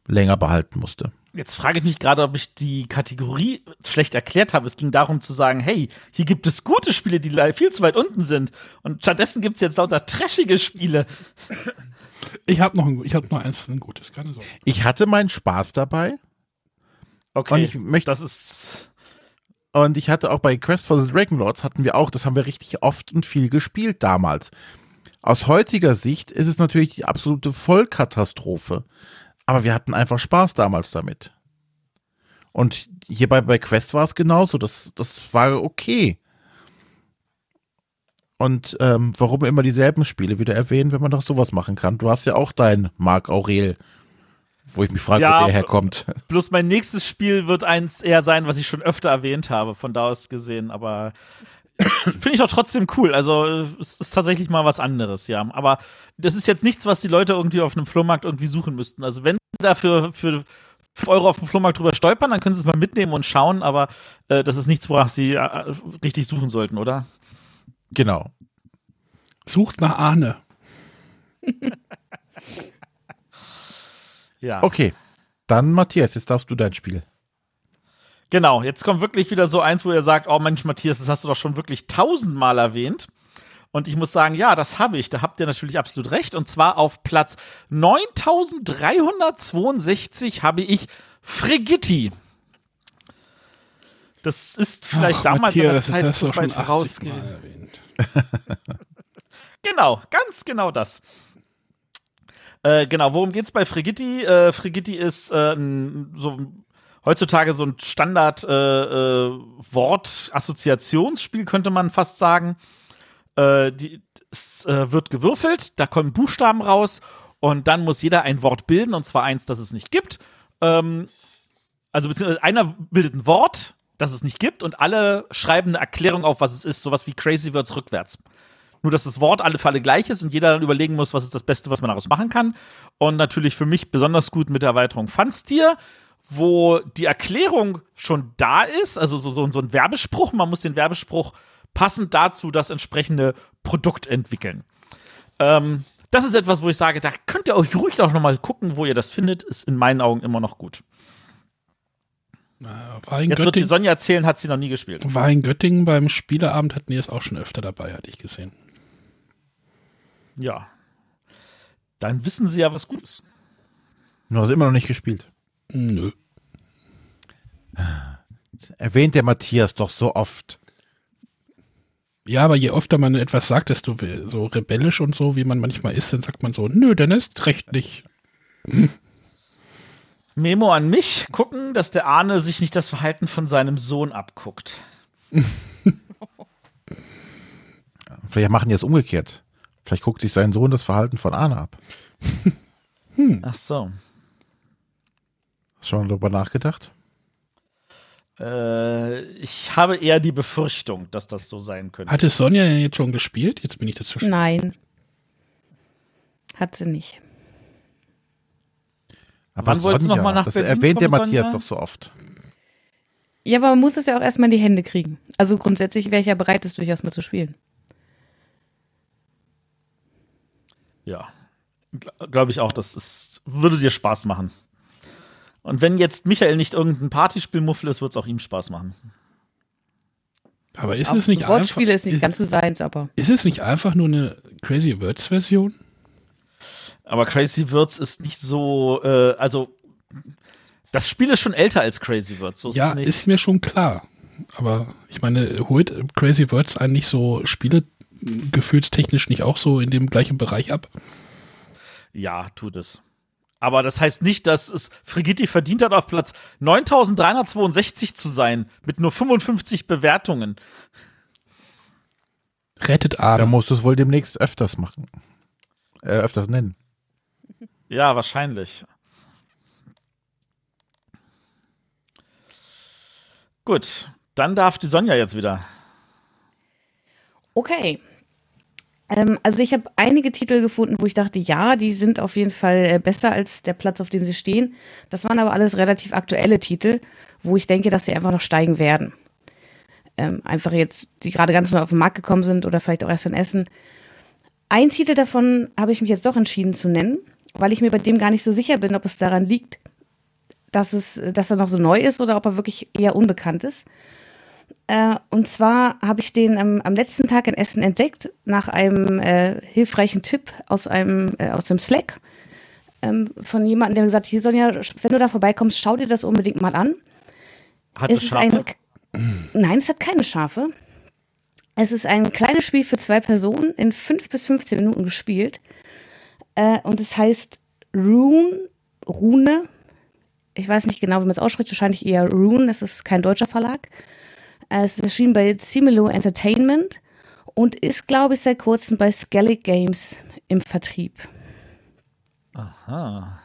länger behalten musste. Jetzt frage ich mich gerade, ob ich die Kategorie schlecht erklärt habe. Es ging darum zu sagen, hey, hier gibt es gute Spiele, die viel zu weit unten sind. Und stattdessen gibt es jetzt lauter trashige Spiele. Ich habe noch, ein, hab noch eins, ein gutes, keine Sorge. Ich hatte meinen Spaß dabei. Okay, und ich möchte, das ist. Und ich hatte auch bei Quest for the Dragon Lords hatten wir auch, das haben wir richtig oft und viel gespielt damals. Aus heutiger Sicht ist es natürlich die absolute Vollkatastrophe. Aber wir hatten einfach Spaß damals damit. Und hierbei bei Quest war es genauso. Das, das war okay. Und ähm, warum immer dieselben Spiele wieder erwähnen, wenn man doch sowas machen kann? Du hast ja auch dein Marc Aurel, wo ich mich frage, ja, wo der herkommt. Plus mein nächstes Spiel wird eins eher sein, was ich schon öfter erwähnt habe, von da aus gesehen. Aber finde ich auch trotzdem cool. Also es ist tatsächlich mal was anderes, ja. Aber das ist jetzt nichts, was die Leute irgendwie auf einem Flohmarkt irgendwie suchen müssten. Also wenn dafür für 5 Euro auf dem Flohmarkt drüber stolpern, dann können sie es mal mitnehmen und schauen, aber äh, das ist nichts, worauf sie äh, richtig suchen sollten, oder? Genau. Sucht nach Ahne. Ja. Okay. Dann, Matthias, jetzt darfst du dein Spiel. Genau, jetzt kommt wirklich wieder so eins, wo ihr sagt, oh Mensch, Matthias, das hast du doch schon wirklich tausendmal erwähnt. Und ich muss sagen, ja, das habe ich. Da habt ihr natürlich absolut recht. Und zwar auf Platz 9362 habe ich Frigitti. Das ist vielleicht Ach, damals Matthias, in der das Zeit hast du so schon weit voraus 80 Mal gewesen. Genau, ganz genau das. Äh, genau, worum geht's bei Frigitti? Äh, Frigitti ist äh, so heutzutage so ein Standard äh, äh, Wort-Assoziationsspiel, könnte man fast sagen. Äh, die, es wird gewürfelt, da kommen Buchstaben raus und dann muss jeder ein Wort bilden, und zwar eins, das es nicht gibt. Ähm, also beziehungsweise einer bildet ein Wort, das es nicht gibt, und alle schreiben eine Erklärung auf, was es ist, sowas wie Crazy Words rückwärts. Nur, dass das Wort alle für alle gleich ist und jeder dann überlegen muss, was ist das Beste, was man daraus machen kann. Und natürlich für mich besonders gut mit der Erweiterung Funstier, wo die Erklärung schon da ist, also so, so, so ein Werbespruch. Man muss den Werbespruch passend dazu das entsprechende Produkt entwickeln. Ähm, das ist etwas, wo ich sage, da könnt ihr euch ruhig auch noch mal gucken, wo ihr das findet. Ist in meinen Augen immer noch gut. War in, Jetzt wird die Göttingen, Sonja erzählen, hat sie noch nie gespielt. war in Göttingen beim Spieleabend, hatten die es auch schon öfter dabei, hatte ich gesehen. Ja. Dann wissen sie ja, was gut ist. Du hast immer noch nicht gespielt. Nö. Erwähnt der Matthias doch so oft. Ja, aber je öfter man etwas sagt, desto so rebellisch und so, wie man manchmal ist, dann sagt man so, nö, dann ist recht nicht. Memo an mich, gucken, dass der Arne sich nicht das Verhalten von seinem Sohn abguckt. Vielleicht machen die es umgekehrt. Vielleicht guckt sich sein Sohn das Verhalten von Arne ab. Ach so. Hast du schon mal darüber nachgedacht? Äh, ich habe eher die Befürchtung, dass das so sein könnte. Hat es Sonja jetzt schon gespielt? Jetzt bin ich dazwischen. Nein. Hat sie nicht. Aber Wann wolltest du noch Sonja, mal nach das Berlin erwähnt der Matthias Sonja? doch so oft. Ja, aber man muss es ja auch erstmal in die Hände kriegen. Also grundsätzlich wäre ich ja bereit, das durchaus mal zu spielen. Ja. Glaube ich auch, das ist, würde dir Spaß machen. Und wenn jetzt Michael nicht irgendein Partyspielmuffel ist, wird es auch ihm Spaß machen. Aber ist Auch es nicht einfach, Wortspiele ist nicht ist, ganz so seins, aber. ist es nicht einfach nur eine Crazy Words Version? Aber Crazy Words ist nicht so, äh, also das Spiel ist schon älter als Crazy Words. So ist ja, es nicht. ist mir schon klar. Aber ich meine, holt Crazy Words eigentlich so Spiele gefühlstechnisch nicht auch so in dem gleichen Bereich ab? Ja, tut es. Aber das heißt nicht, dass es Frigitti verdient hat, auf Platz 9362 zu sein, mit nur 55 Bewertungen. Rettet Da Adam. musst du es wohl demnächst öfters machen. Äh, öfters nennen. Ja, wahrscheinlich. Gut, dann darf die Sonja jetzt wieder. Okay. Ähm, also ich habe einige Titel gefunden, wo ich dachte, ja, die sind auf jeden Fall äh, besser als der Platz, auf dem sie stehen. Das waren aber alles relativ aktuelle Titel, wo ich denke, dass sie einfach noch steigen werden. Ähm, einfach jetzt, die gerade ganz neu auf den Markt gekommen sind oder vielleicht auch erst in Essen. Ein Titel davon habe ich mich jetzt doch entschieden zu nennen, weil ich mir bei dem gar nicht so sicher bin, ob es daran liegt, dass, es, dass er noch so neu ist oder ob er wirklich eher unbekannt ist. Äh, und zwar habe ich den ähm, am letzten Tag in Essen entdeckt, nach einem äh, hilfreichen Tipp aus einem äh, aus dem Slack ähm, von jemandem, der gesagt hat, hier Sonja, wenn du da vorbeikommst, schau dir das unbedingt mal an. Hat Es Schafe? ein, nein, es hat keine Schafe. Es ist ein kleines Spiel für zwei Personen in fünf bis 15 Minuten gespielt. Äh, und es heißt Rune, Rune. Ich weiß nicht genau, wie man es ausspricht, wahrscheinlich eher Rune. Es ist kein deutscher Verlag. Äh, Es ist erschienen bei Similo Entertainment und ist, glaube ich, seit kurzem bei Skellig Games im Vertrieb. Aha.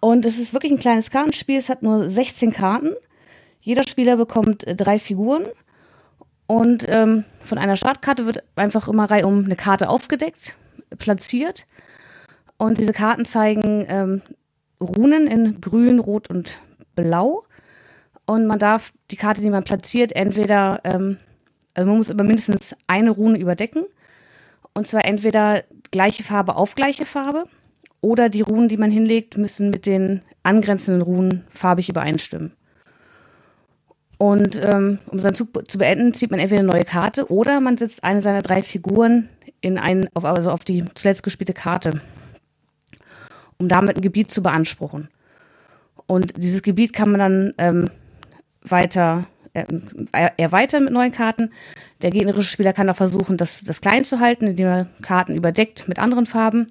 Und es ist wirklich ein kleines Kartenspiel. Es hat nur 16 Karten. Jeder Spieler bekommt äh, drei Figuren. Und ähm, von einer Startkarte wird einfach immer reihum eine Karte aufgedeckt, platziert. Und diese Karten zeigen ähm, Runen in grün, rot und blau. Und man darf die Karte, die man platziert, entweder, ähm, also man muss immer mindestens eine Rune überdecken. Und zwar entweder gleiche Farbe auf gleiche Farbe oder die Runen, die man hinlegt, müssen mit den angrenzenden Runen farbig übereinstimmen. Und ähm, um seinen Zug zu beenden, zieht man entweder eine neue Karte oder man setzt eine seiner drei Figuren in ein, auf, also auf die zuletzt gespielte Karte, um damit ein Gebiet zu beanspruchen. Und dieses Gebiet kann man dann ähm, weiter äh, erweitern mit neuen Karten. Der gegnerische Spieler kann auch versuchen, das, das klein zu halten, indem er Karten überdeckt mit anderen Farben.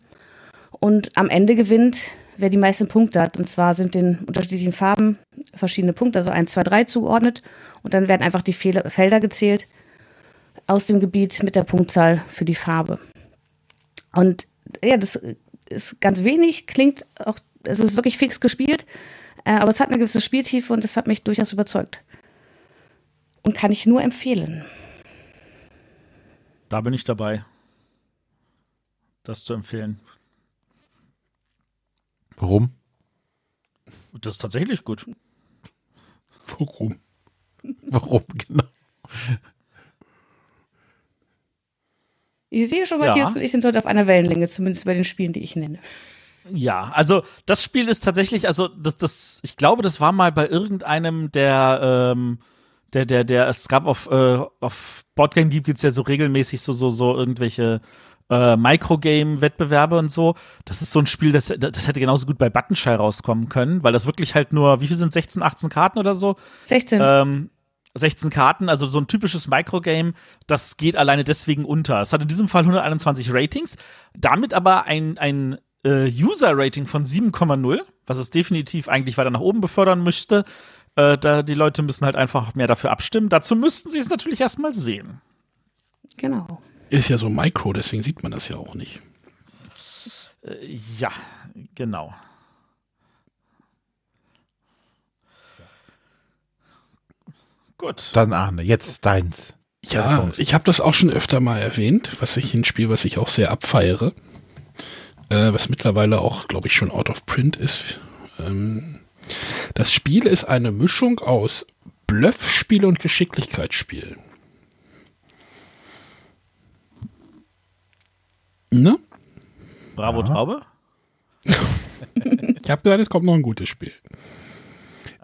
Und am Ende gewinnt, wer die meisten Punkte hat. Und zwar sind den unterschiedlichen Farben verschiedene Punkte, also 1, 2, 3 zugeordnet. Und dann werden einfach die Felder gezählt aus dem Gebiet mit der Punktzahl für die Farbe. Und ja, das ist ganz wenig, klingt auch, es ist wirklich fix gespielt, äh, aber es hat eine gewisse Spieltiefe und es hat mich durchaus überzeugt. Und kann ich nur empfehlen. Da bin ich dabei, das zu empfehlen. Warum? Das ist tatsächlich gut. Warum? Warum, genau. Ich sehe schon, Ja. Matthias und ich sind heute auf einer Wellenlänge, zumindest bei den Spielen, die ich nenne. Ja, also das Spiel ist tatsächlich, also das, das, ich glaube, das war mal bei irgendeinem der, ähm, der, der, der, es gab auf, äh, auf Boardgame Geek gibt's ja so regelmäßig so, so, so irgendwelche äh, Microgame-Wettbewerbe und so. Das ist so ein Spiel, das, das hätte genauso gut bei Buttonshy rauskommen können, weil das wirklich halt nur, wie viel sind 16, 18 Karten oder so? 16. Ähm, 16 Karten, also so ein typisches Microgame, das geht alleine deswegen unter. Es hat in diesem Fall 121 Ratings, damit aber ein, ein äh, User-Rating von 7,0, was es definitiv eigentlich weiter nach oben befördern müsste. Äh, da, die Leute müssen halt einfach mehr dafür abstimmen. Dazu müssten sie es natürlich erstmal sehen. genau. Ist ja so Micro, deswegen sieht man das ja auch nicht. Äh, ja, genau. Gut. Dann Arne, jetzt deins. Ja, ich habe das auch schon öfter mal erwähnt, was ich ein Spiel, was ich auch sehr abfeiere, äh, was mittlerweile auch, glaube ich, schon out of print ist. Ähm, das Spiel ist eine Mischung aus Bluffspiel und Geschicklichkeitsspiel. Ne? Bravo Ja. Traube. Ich habe gesagt, es kommt noch ein gutes Spiel.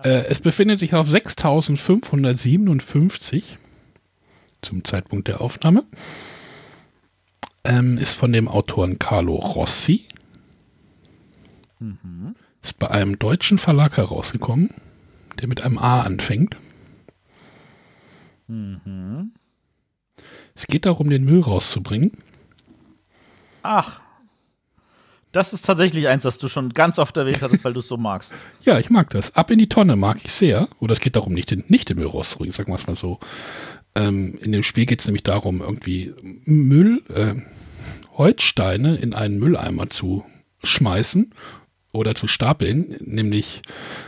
Äh, es befindet sich auf 6557 zum Zeitpunkt der Aufnahme. Ähm, ist von dem Autoren Carlo Rossi. Ist bei einem deutschen Verlag herausgekommen, der mit einem A anfängt. Es geht darum, den Müll rauszubringen. Ach. Das ist tatsächlich eins, das du schon ganz oft erwähnt hattest, weil du es so magst. Ja, ich mag das. Ab in die Tonne mag ich sehr. Oder es geht darum, nicht den, nicht den Müll rauszubringen, sagen wir es mal so. Ähm, in dem Spiel geht es nämlich darum, irgendwie Müll, äh, Holzsteine in einen Mülleimer zu schmeißen oder zu stapeln, nämlich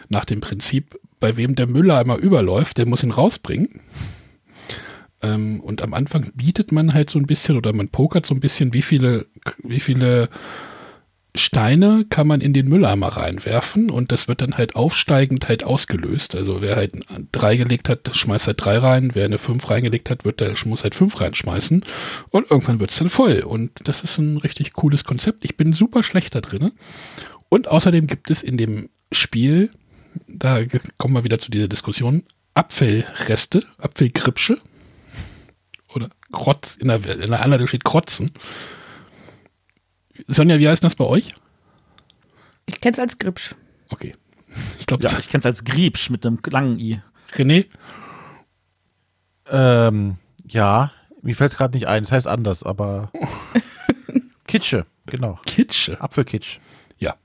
nach dem Prinzip, bei wem der Mülleimer überläuft, der muss ihn rausbringen. Ähm, und am Anfang bietet man halt so ein bisschen oder man pokert so ein bisschen, wie viele, wie viele Steine kann man in den Mülleimer reinwerfen und das wird dann halt aufsteigend halt ausgelöst. Also wer halt drei gelegt hat, schmeißt halt drei rein. Wer eine fünf reingelegt hat, wird der muss halt fünf reinschmeißen und irgendwann wird es dann voll. Und das ist ein richtig cooles Konzept. Ich bin super schlecht da drin. Und außerdem gibt es in dem Spiel, da kommen wir wieder zu dieser Diskussion, Apfelreste, Apfelgripsche oder Krotz, in der, in der Anleitung steht Krotzen. Sonja, wie heißt das bei euch? Ich kenne es als Gripsch. Okay. Ich glaube, Ja, ich kenne es als Griebsch mit einem langen I. René, Ähm, ja, mir fällt es gerade nicht ein. Es heißt anders, aber Kitsche, genau. Kitsche. Apfelkitsch. Ja.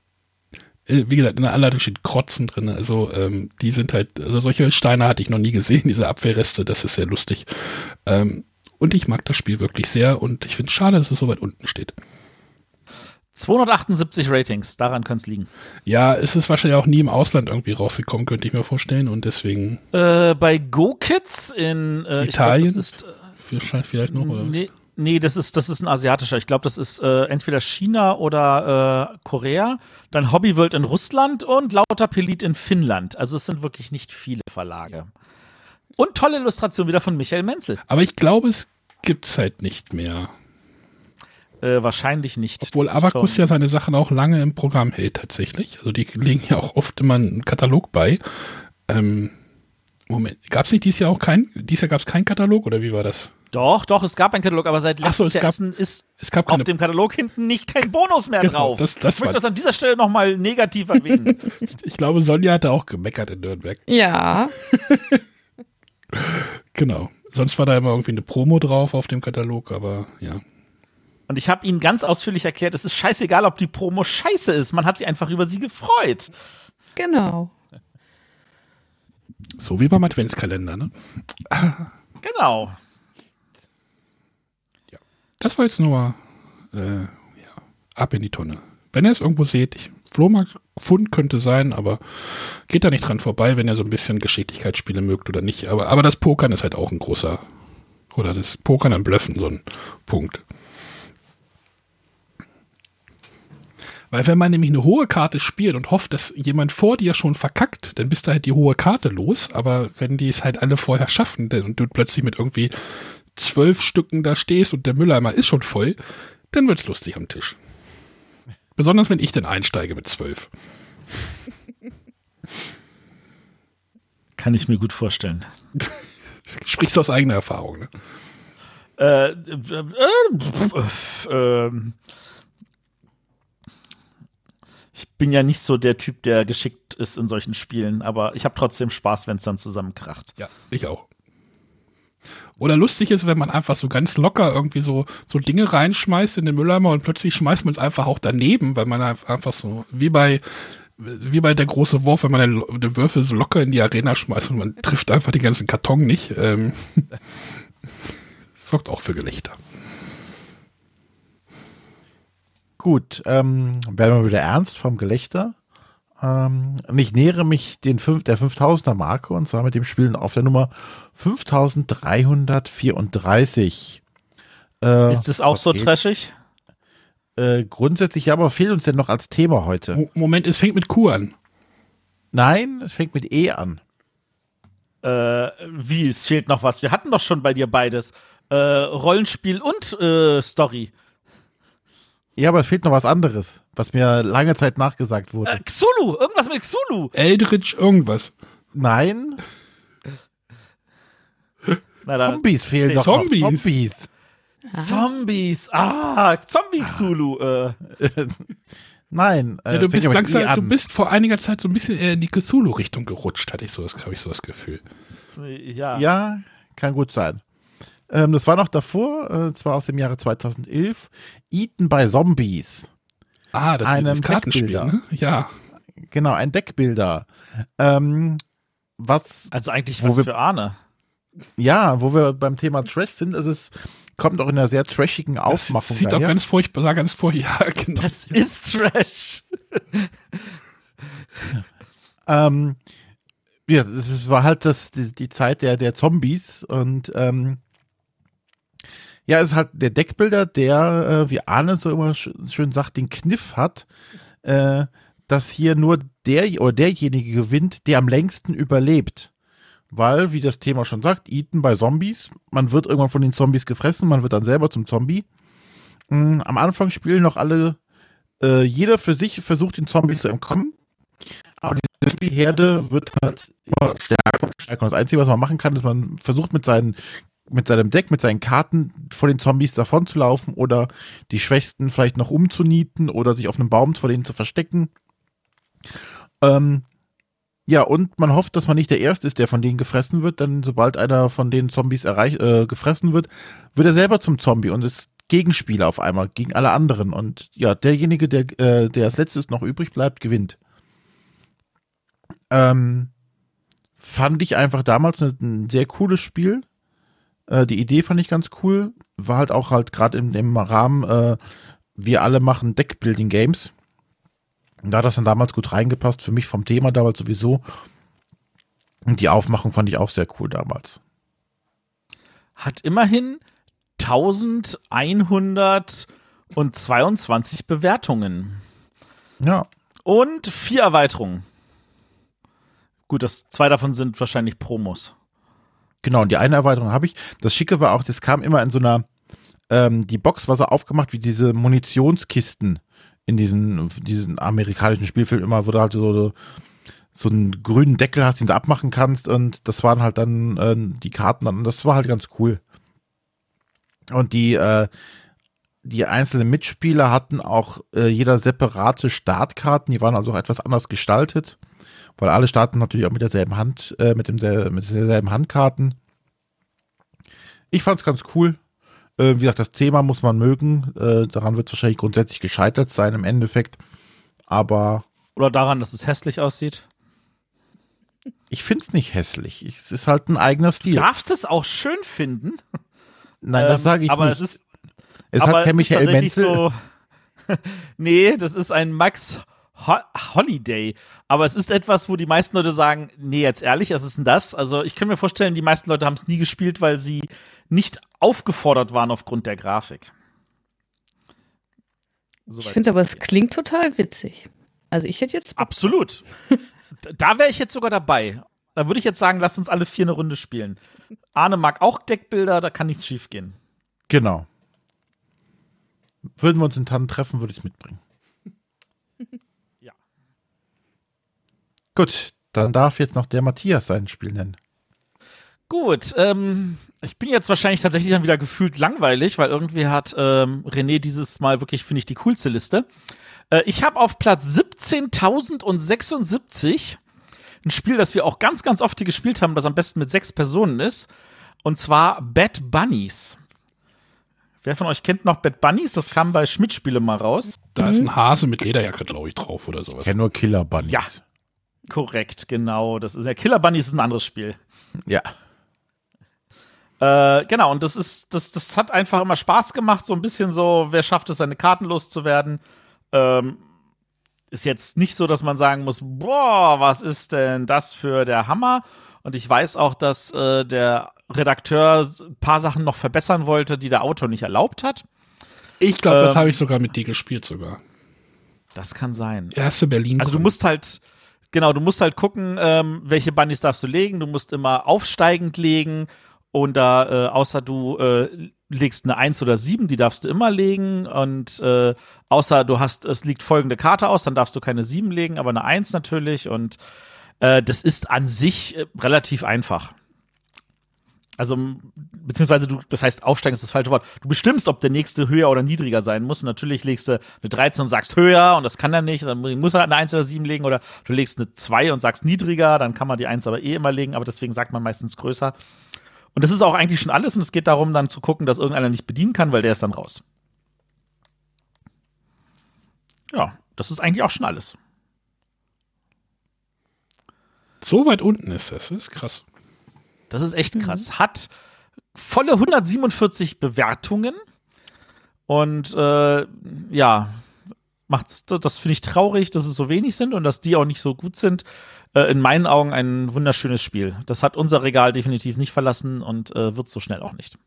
Äh, Wie gesagt, in der Anleitung steht Krotzen drin. Also, ähm, die sind halt, also solche Steine hatte ich noch nie gesehen, diese Apfelreste, das ist sehr lustig. Ähm, und ich mag das Spiel wirklich sehr und ich finde es schade, dass es so weit unten steht. 278 Ratings, daran könnte es liegen. Ja, es ist wahrscheinlich auch nie im Ausland irgendwie rausgekommen, könnte ich mir vorstellen. Und deswegen Äh, bei GoKids in äh, glaub, Italien? das ist, äh, vielleicht vielleicht noch, oder was? nee, Nee, das ist, das ist ein asiatischer. Ich glaube, das ist äh, entweder China oder äh, Korea. Dann Hobbyworld in Russland und Lauter Pelit in Finnland. Also es sind wirklich nicht viele Verlage. Und tolle Illustration wieder von Michael Menzel. Aber ich glaube, es gibt es halt nicht mehr. Äh, wahrscheinlich nicht. Obwohl Abacus ja seine Sachen auch lange im Programm hält, tatsächlich. Also die legen ja auch oft immer einen Katalog bei. Ähm, Moment, gab es nicht dieses Jahr auch kein, dieses Jahr gab es keinen Katalog oder wie war das? Doch, doch, es gab einen Katalog, aber seit so, letztem es Jahr ist, auf keine, dem Katalog hinten nicht kein Bonus mehr Genau, drauf. das- das ich möchte das an dieser Stelle nochmal negativ erwähnen. ich glaube, Sonja hatte auch gemeckert in Nürnberg. Ja. Genau. Sonst war da immer irgendwie eine Promo drauf auf dem Katalog, aber ja. Und ich habe ihnen ganz ausführlich erklärt, es ist scheißegal, ob die Promo scheiße ist. Man hat sich einfach über sie gefreut. Genau. So wie beim Adventskalender, ne? Genau. Das war jetzt nur äh, ja, ab in die Tonne. Wenn ihr es irgendwo seht, ich, Flohmarktfund könnte sein, aber geht da nicht dran vorbei, wenn ihr so ein bisschen Geschicklichkeitsspiele mögt oder nicht. Aber, aber das Pokern ist halt auch ein großer, oder das Pokern am Blöffen so ein Punkt. Weil wenn man nämlich eine hohe Karte spielt und hofft, dass jemand vor dir schon verkackt, dann bist du halt die hohe Karte los. Aber wenn die es halt alle vorher schaffen dann- und du plötzlich mit irgendwie zwölf Stücken da stehst und der Mülleimer ist schon voll, dann wird's lustig am Tisch. Besonders wenn ich dann einsteige mit zwölf. Kann ich mir gut vorstellen. Sprichst du aus eigener Erfahrung, ne? Äh, äh, äh, äh, ähm. Ich bin ja nicht so der Typ, der geschickt ist in solchen Spielen, aber ich habe trotzdem Spaß, wenn es dann zusammenkracht. Ja, ich auch. Oder lustig ist, wenn man einfach so ganz locker irgendwie so, so Dinge reinschmeißt in den Mülleimer und plötzlich schmeißt man es einfach auch daneben, weil man einfach so, wie bei, wie bei der große Wurf, wenn man den, den Würfel so locker in die Arena schmeißt und man trifft einfach den ganzen Karton nicht. Ähm, sorgt auch für Gelächter. Gut, ähm, werden wir wieder ernst vom Gelächter. Ähm, und ich nähere mich den fünf, der 5000er Marke und zwar mit dem Spiel auf der Nummer 5334. Äh, ist das auch so trashig? Äh, grundsätzlich, ja, aber fehlt uns denn noch als Thema heute? Mo- Moment, es fängt mit Q an. Nein, es fängt mit E an. Äh, wie, es fehlt noch was. Wir hatten doch schon bei dir beides. Äh, Rollenspiel und äh, Story. Ja, aber es fehlt noch was anderes, was mir lange Zeit nachgesagt wurde. Äh, Xulu, irgendwas mit Xulu. Eldritch irgendwas. Nein, Na dann. Zombies fehlen doch Zombies. noch. Zombies. Zombies. Ah, Zombie Xulu. Äh, Nein, äh, Ja, du bist langsam, E an. du bist vor einiger Zeit so ein bisschen eher in die Cthulhu-Richtung gerutscht, hatte ich so das, habe ich so das Gefühl. ja. Ja, kann gut sein. Ähm, das war noch davor, äh, zwar aus dem Jahre 2011, Eaten by Zombies. Ah, das Einem ist das Kartenspiel, Deckbilder. ne? Ja. Genau, ein Deckbilder. Ähm, was, Also eigentlich Wo was wir- für Arne. ja, wo wir beim Thema Trash sind, ist es kommt auch in einer sehr trashigen Das Aufmachung sieht doch daher. ganz furchtbar, sah ganz furchtbar, ja, genau. Das ist Trash. Ähm, ja, es war halt das, die, die Zeit der, der Zombies und ähm, ja, es ist halt der Deckbilder, der, äh, wie Arne so immer sch schön sagt, den Kniff hat, äh, dass hier nur der oder derjenige gewinnt, der am längsten überlebt. Weil, wie das Thema schon sagt, Eaten bei Zombies, man wird irgendwann von den Zombies gefressen, man wird dann selber zum Zombie. Mm, am Anfang spielen noch alle, äh, jeder für sich versucht, den Zombies zu entkommen. Aber die Herde wird halt immer stärker stärker. Und das Einzige, was man machen kann, ist, man versucht mit, seinen, mit seinem Deck, mit seinen Karten vor den Zombies davon zu laufen oder die Schwächsten vielleicht noch umzunieten oder sich auf einem Baum vor denen zu verstecken. Ähm, ja, und man hofft, dass man nicht der Erste ist, der von denen gefressen wird, denn sobald einer von den Zombies erreich, äh, gefressen wird, wird er selber zum Zombie und ist Gegenspieler auf einmal gegen alle anderen. Und ja, derjenige, der, äh, der als letztes noch übrig bleibt, gewinnt. Ähm, fand ich einfach damals ein, ein sehr cooles Spiel. Äh, die Idee fand ich ganz cool. War halt auch halt gerade in dem Rahmen, äh, wir alle machen Deckbuilding Games. Und da hat das dann damals gut reingepasst, für mich vom Thema damals sowieso. Und die Aufmachung fand ich auch sehr cool damals. Hat immerhin 1122 Bewertungen. Ja. Und vier Erweiterungen. Gut, das zwei davon sind wahrscheinlich Promos. Genau, und die eine Erweiterung habe ich. Das Schicke war auch, das kam immer in so einer, ähm, die Box war so aufgemacht wie diese Munitionskisten in diesen, diesen amerikanischen Spielfilm immer, wo du halt so, so, so einen grünen Deckel hast, den du abmachen kannst und das waren halt dann äh, die Karten dann, und das war halt ganz cool. Und die, äh, die einzelnen Mitspieler hatten auch äh, jeder separate Startkarten, die waren also auch etwas anders gestaltet, weil alle starten natürlich auch mit derselben Hand, äh, mit, dem, mit derselben Handkarten. Ich fand es ganz cool. Äh, wie gesagt, das Thema muss man mögen. Äh, daran wird es wahrscheinlich grundsätzlich gescheitert sein im Endeffekt. Aber. Oder daran, dass es hässlich aussieht. Ich finde es nicht hässlich. Es ist halt ein eigener Stil. Du darfst es auch schön finden. Nein, das sage ich aber nicht. Es, ist, es aber hat ist Michael Menzel. so. nee, das ist ein Max Ho Holiday. Aber es ist etwas, wo die meisten Leute sagen, nee, jetzt ehrlich, was ist denn das? Also ich kann mir vorstellen, die meisten Leute haben es nie gespielt, weil sie nicht aufgefordert waren aufgrund der Grafik. ich finde aber, es klingt total witzig. Also ich hätte jetzt. Absolut. da wäre ich jetzt sogar dabei. Da würde ich jetzt sagen, lasst uns alle vier eine Runde spielen. Arne mag auch Deckbilder, da kann nichts schief gehen. Genau. Würden wir uns in Tannen treffen, würde ich es mitbringen. Gut, dann darf jetzt noch der Matthias sein Spiel nennen. Gut, ähm, ich bin jetzt wahrscheinlich tatsächlich dann wieder gefühlt langweilig, weil irgendwie hat ähm, René dieses Mal wirklich, finde ich, die coolste Liste. Äh, ich habe auf Platz 17.076 ein Spiel, das wir auch ganz, ganz oft hier gespielt haben, das am besten mit sechs Personen ist. Und zwar Bad Bunnies. Wer von euch kennt noch Bad Bunnies? Das kam bei Schmidt-Spiele mal raus. Da ist ein Hase mit Lederjacke, glaube ich, drauf oder sowas. Ich kenne nur Killer Bunnies. Ja. Korrekt, genau. Das ist der Killer Bunnies ist ein anderes Spiel. Ja. Äh, genau, und das ist, das, das hat einfach immer Spaß gemacht, so ein bisschen so, wer schafft es, seine Karten loszuwerden. Ähm, ist jetzt nicht so, dass man sagen muss, boah, was ist denn das für der Hammer? Und ich weiß auch, dass äh, der Redakteur ein paar Sachen noch verbessern wollte, die der Autor nicht erlaubt hat. Ich glaube, das Ähm, habe ich sogar mit dir gespielt sogar. Das kann sein. Erste Berlin. Also du musst halt, genau, du musst halt gucken, ähm, welche Bunnies darfst du legen. Du musst immer aufsteigend legen. Und da, äh, außer du äh, legst eine 1 oder 7, die darfst du immer legen. Und äh, außer du hast, es liegt folgende Karte aus, dann darfst du keine 7 legen, aber eine 1 natürlich. Und äh, das ist an sich äh, relativ einfach. Also, beziehungsweise du, das heißt, aufsteigen ist das falsche Wort. Du bestimmst, ob der nächste höher oder niedriger sein muss. Und natürlich legst du eine 13 und sagst höher und das kann er nicht. Dann muss er eine 1 oder 7 legen. Oder du legst eine 2 und sagst niedriger, dann kann man die 1 aber eh immer legen. Aber deswegen sagt man meistens größer. Und das ist auch eigentlich schon alles. Und es geht darum, dann zu gucken, dass irgendeiner nicht bedienen kann, weil der ist dann raus. Ja, das ist eigentlich auch schon alles. So weit unten ist das. Das ist krass. Das ist echt krass. Hat volle 147 Bewertungen. Und äh, ja, macht's, das finde ich traurig, dass es so wenig sind und dass die auch nicht so gut sind. Äh, in meinen Augen ein wunderschönes Spiel. Das hat unser Regal definitiv nicht verlassen und äh, wird so schnell auch nicht.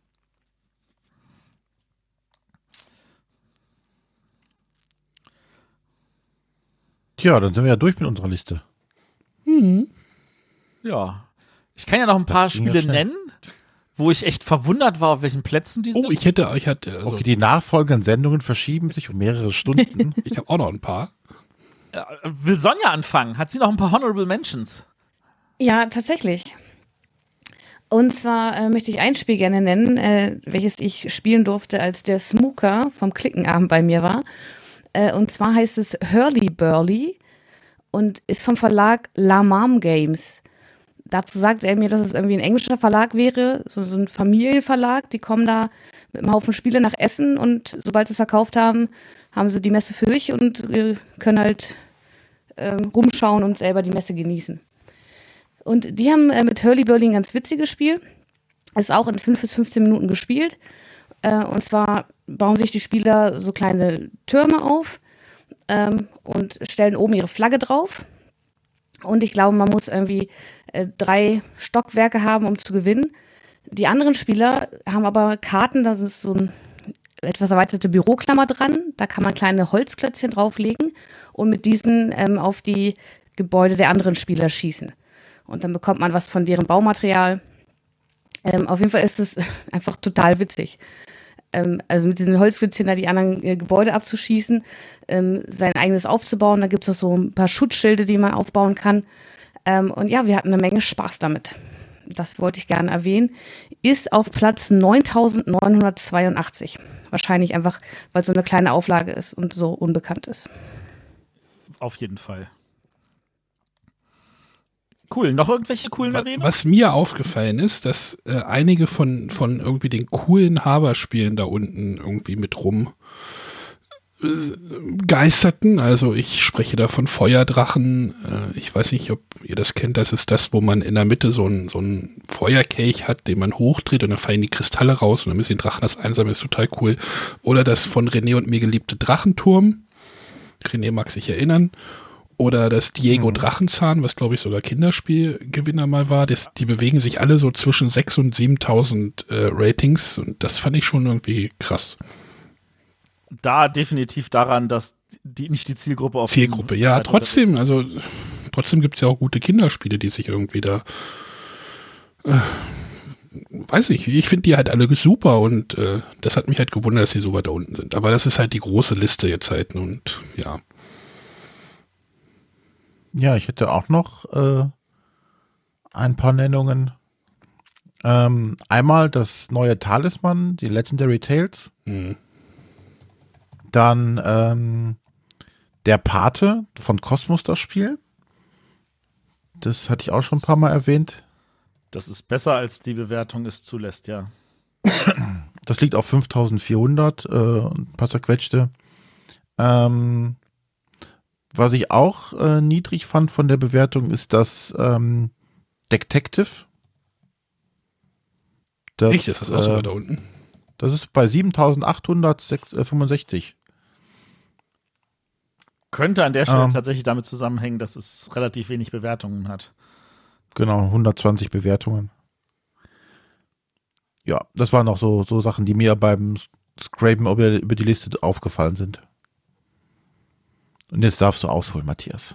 Tja, dann sind wir ja durch mit unserer Liste. Ja. Ich kann ja noch ein paar ging ja Spiele nennen, wo ich echt verwundert war, auf welchen Plätzen die sind. Oh, ich hätte, ich hatte, also, Okay, die nachfolgenden Sendungen verschieben sich um mehrere Stunden. ich habe auch noch ein paar. Will Sonja anfangen? Hat sie noch ein paar Honorable Mentions? Ja, tatsächlich. Und zwar äh, möchte ich ein Spiel gerne nennen, äh, welches ich spielen durfte, als der Smooker vom Klickenabend bei mir war. Äh, und zwar heißt es Hurly Burly und ist vom Verlag La Mom Games. Dazu sagt er mir, dass es irgendwie ein englischer Verlag wäre, so, so ein Familienverlag. Die kommen da mit einem Haufen Spiele nach Essen und sobald sie es verkauft haben, haben sie die Messe für sich und äh, können halt ähm, rumschauen und selber die Messe genießen. Und die haben äh, mit Hurly Burly ein ganz witziges Spiel. Ist auch in 5 bis 15 Minuten gespielt. Äh, und zwar bauen sich die Spieler so kleine Türme auf ähm, und stellen oben ihre Flagge drauf. Und ich glaube, man muss irgendwie äh, drei Stockwerke haben, um zu gewinnen. Die anderen Spieler haben aber Karten, das ist so ein etwas erweiterte Büroklammer dran. Da kann man kleine Holzklötzchen drauflegen und mit diesen ähm, auf die Gebäude der anderen Spieler schießen. Und dann bekommt man was von deren Baumaterial. Ähm, auf jeden Fall ist es einfach total witzig. Ähm, also mit diesen Holzklötzchen da die anderen äh, Gebäude abzuschießen, ähm, sein eigenes aufzubauen. Da gibt es auch so ein paar Schutzschilde, die man aufbauen kann. Ähm, und ja, wir hatten eine Menge Spaß damit. Das wollte ich gerne erwähnen. Ist auf Platz 9982. Wahrscheinlich einfach, weil es so eine kleine Auflage ist und so unbekannt ist. Auf jeden Fall. Cool. Noch irgendwelche coolen Arenen? Was mir aufgefallen ist, dass äh, einige von, von irgendwie den coolen Haber-Spielen da unten irgendwie mit rum äh, geisterten. Also ich spreche da von Feuerdrachen. Äh, ich weiß nicht, ob ihr das kennt. Das ist das, wo man in der Mitte so einen so Feuerkelch hat, den man hochdreht und dann fallen die Kristalle raus und dann müssen die Drachen das einsammeln. Ist total cool. Oder das von René und mir geliebte Drachenturm. René mag sich erinnern. Oder das Diego mhm. Drachenzahn, was glaube ich sogar Kinderspielgewinner mal war. Das, die bewegen sich alle so zwischen 6.000 und 7.000 äh, Ratings und das fand ich schon irgendwie krass. Da definitiv daran, dass die, nicht die Zielgruppe auf Zielgruppe, ja, trotzdem, also trotzdem gibt es ja auch gute Kinderspiele, die sich irgendwie da äh, weiß ich, ich finde die halt alle super und äh, das hat mich halt gewundert, dass sie so weit da unten sind. Aber das ist halt die große Liste jetzt halt und ja. Ja, ich hätte auch noch äh, ein paar Nennungen. Ähm, einmal das neue Talisman, die Legendary Tales. Mhm. Dann ähm, der Pate von Cosmos, das Spiel. Das hatte ich auch schon ein paar Mal erwähnt. Das ist besser, als die Bewertung es zulässt, ja. Das liegt auf 5400, äh, ein paar zerquetschte. Ähm, was ich auch äh, niedrig fand von der Bewertung ist das ähm, Detective. Das, Echt, ist das auch sogar äh, da unten? Das ist bei 7865. Könnte an der Stelle ähm, tatsächlich damit zusammenhängen, dass es relativ wenig Bewertungen hat. Genau, 120 Bewertungen. Ja, das waren auch so, so Sachen, die mir beim Scrapen über die Liste aufgefallen sind. Und jetzt darfst du ausholen, Matthias.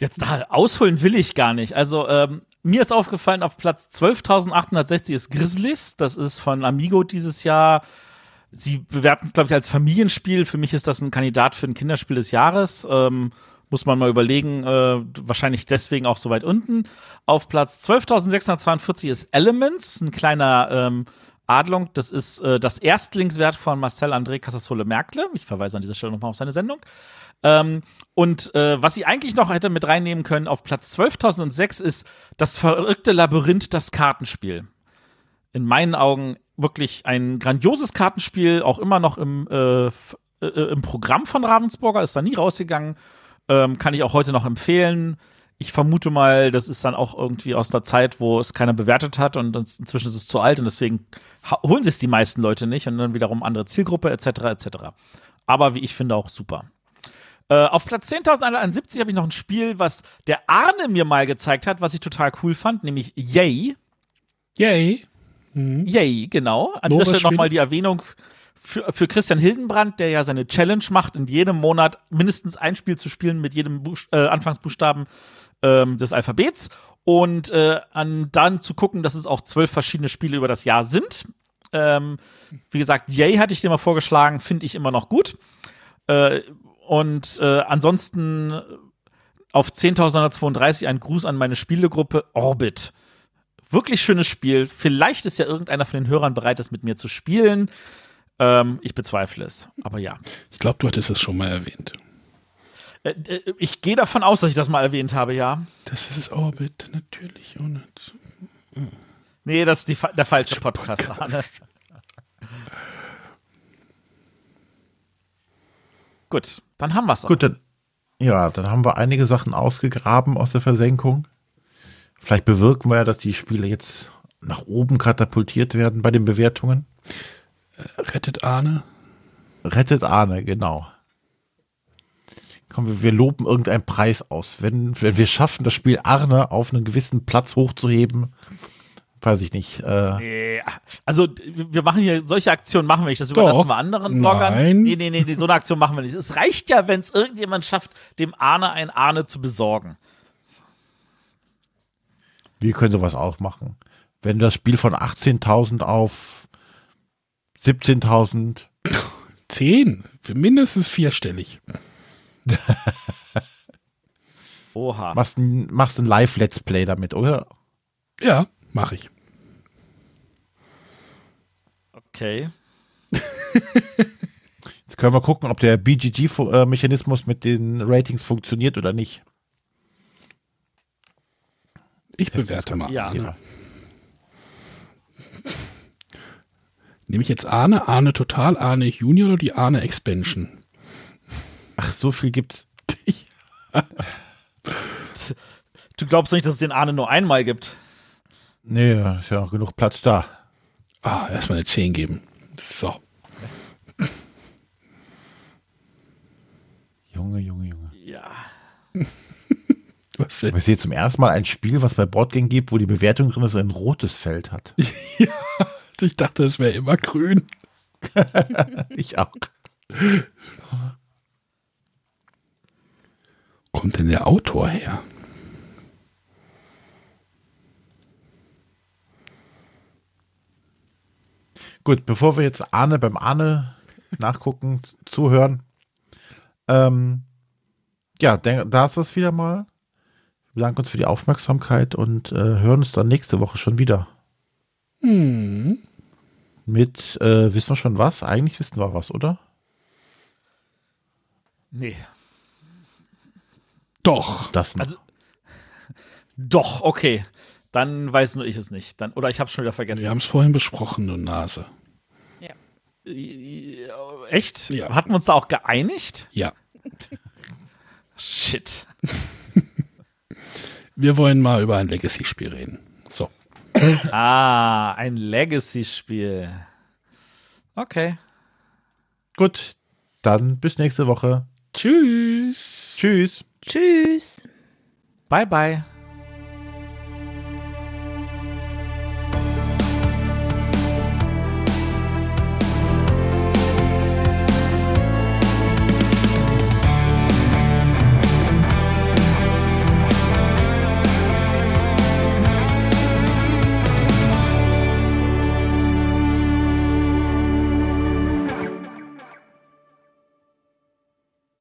Jetzt da ausholen will ich gar nicht. Also ähm, mir ist aufgefallen, auf Platz 12.860 ist Grizzlies. Das ist von Amigo dieses Jahr. Sie bewerten es, glaube ich, als Familienspiel. Für mich ist das ein Kandidat für ein Kinderspiel des Jahres. Ähm, muss man mal überlegen, äh, wahrscheinlich deswegen auch so weit unten. Auf Platz 12.642 ist Elements, ein kleiner ähm, Adlung. Das ist äh, das Erstlingswert von Marcel André Casasole Merkle. Ich verweise an dieser Stelle nochmal auf seine Sendung. Ähm, und äh, was ich eigentlich noch hätte mit reinnehmen können auf Platz 12.006 ist das verrückte Labyrinth, das Kartenspiel. In meinen Augen wirklich ein grandioses Kartenspiel, auch immer noch im, äh, äh, im Programm von Ravensburger, ist da nie rausgegangen. Ähm, kann ich auch heute noch empfehlen. Ich vermute mal, das ist dann auch irgendwie aus der Zeit, wo es keiner bewertet hat und inzwischen ist es zu alt und deswegen holen sich es die meisten Leute nicht und dann wiederum andere Zielgruppe etc. etc. Aber wie ich finde auch super. Äh, auf Platz 10.171 habe ich noch ein Spiel, was der Arne mir mal gezeigt hat, was ich total cool fand, nämlich Yay. Yay. Mhm. Yay, genau. An dieser Stelle nochmal die Erwähnung für, für Christian Hildenbrand, der ja seine Challenge macht, in jedem Monat mindestens ein Spiel zu spielen mit jedem Buch, äh, Anfangsbuchstaben ähm, des Alphabets und äh, an dann zu gucken, dass es auch zwölf verschiedene Spiele über das Jahr sind. Ähm, wie gesagt, Yay hatte ich dir mal vorgeschlagen, finde ich immer noch gut. Äh, und äh, ansonsten auf 10.932 ein Gruß an meine Spielegruppe Orbit. Wirklich schönes Spiel. Vielleicht ist ja irgendeiner von den Hörern bereit, es mit mir zu spielen. Ähm, ich bezweifle es, aber ja. Ich glaube, du hattest es schon mal erwähnt. Äh, äh, ich gehe davon aus, dass ich das mal erwähnt habe, ja. Das ist Orbit, natürlich. Ohne zu Nee, das ist die, der falsche Podcast. Podcast. Gut, dann haben wir es. Gut, dann, ja, dann haben wir einige Sachen ausgegraben aus der Versenkung. Vielleicht bewirken wir ja, dass die Spiele jetzt nach oben katapultiert werden bei den Bewertungen. Rettet Arne. Rettet Arne, genau. Komm, wir, wir loben irgendeinen Preis aus. Wenn, wenn wir schaffen, das Spiel Arne auf einen gewissen Platz hochzuheben, weiß ich nicht. Äh, also wir machen hier solche Aktionen machen wir nicht. Das Doch. überlassen wir anderen Bloggern. Nein. Nee, nee, nee, nee, so eine Aktion machen wir nicht. Es reicht ja, wenn es irgendjemand schafft, dem Ahne ein Ahne zu besorgen. wir können sowas auch machen. Wenn das Spiel von 18.000 auf 17.000, Zehn. Für mindestens vierstellig. Oha. machst ein, machst ein Live-Let's Play damit, oder? Ja, mache ich. Okay. Jetzt können wir gucken, ob der BGG-Mechanismus mit den Ratings funktioniert oder nicht. Ich bewerte mal. Ja. Ahne. Nehme ich jetzt Ahne, Ahne Total, Ahne Junior oder die Ahne Expansion? Ach, so viel gibt's. Du glaubst nicht, dass es den Ahne nur einmal gibt? Nee, ist ja genug Platz da. Ah, erstmal eine 10 geben. So. Junge, Junge, Junge. Ja. Was denn? Ich sehe zum ersten Mal ein Spiel, was bei Boardgame gibt, wo die Bewertung drin ist, ein rotes Feld hat. Ich dachte, es wäre immer grün. Ich auch. Kommt denn der Autor her? Gut, bevor wir jetzt Arne beim Arne nachgucken, zuhören. Ähm, ja, da ist es wieder mal. Wir danken uns für die Aufmerksamkeit und äh, hören uns dann nächste Woche schon wieder. Hm. Mit, äh, wissen wir schon was? Eigentlich wissen wir was, oder? Nee. Doch. Das noch. Also- Doch, okay. Dann weiß nur ich es nicht. Dann, oder ich habe es schon wieder Wir vergessen. haben es vorhin besprochen, du Nase. Äh, Echt? Ja. Hatten wir uns da auch geeinigt? Ja. Shit. Wir wollen mal über ein Legacy-Spiel reden. So. Ah, ein Legacy-Spiel. Okay. Gut, dann bis nächste Woche. Tschüss. Tschüss. Tschüss. Bye, bye.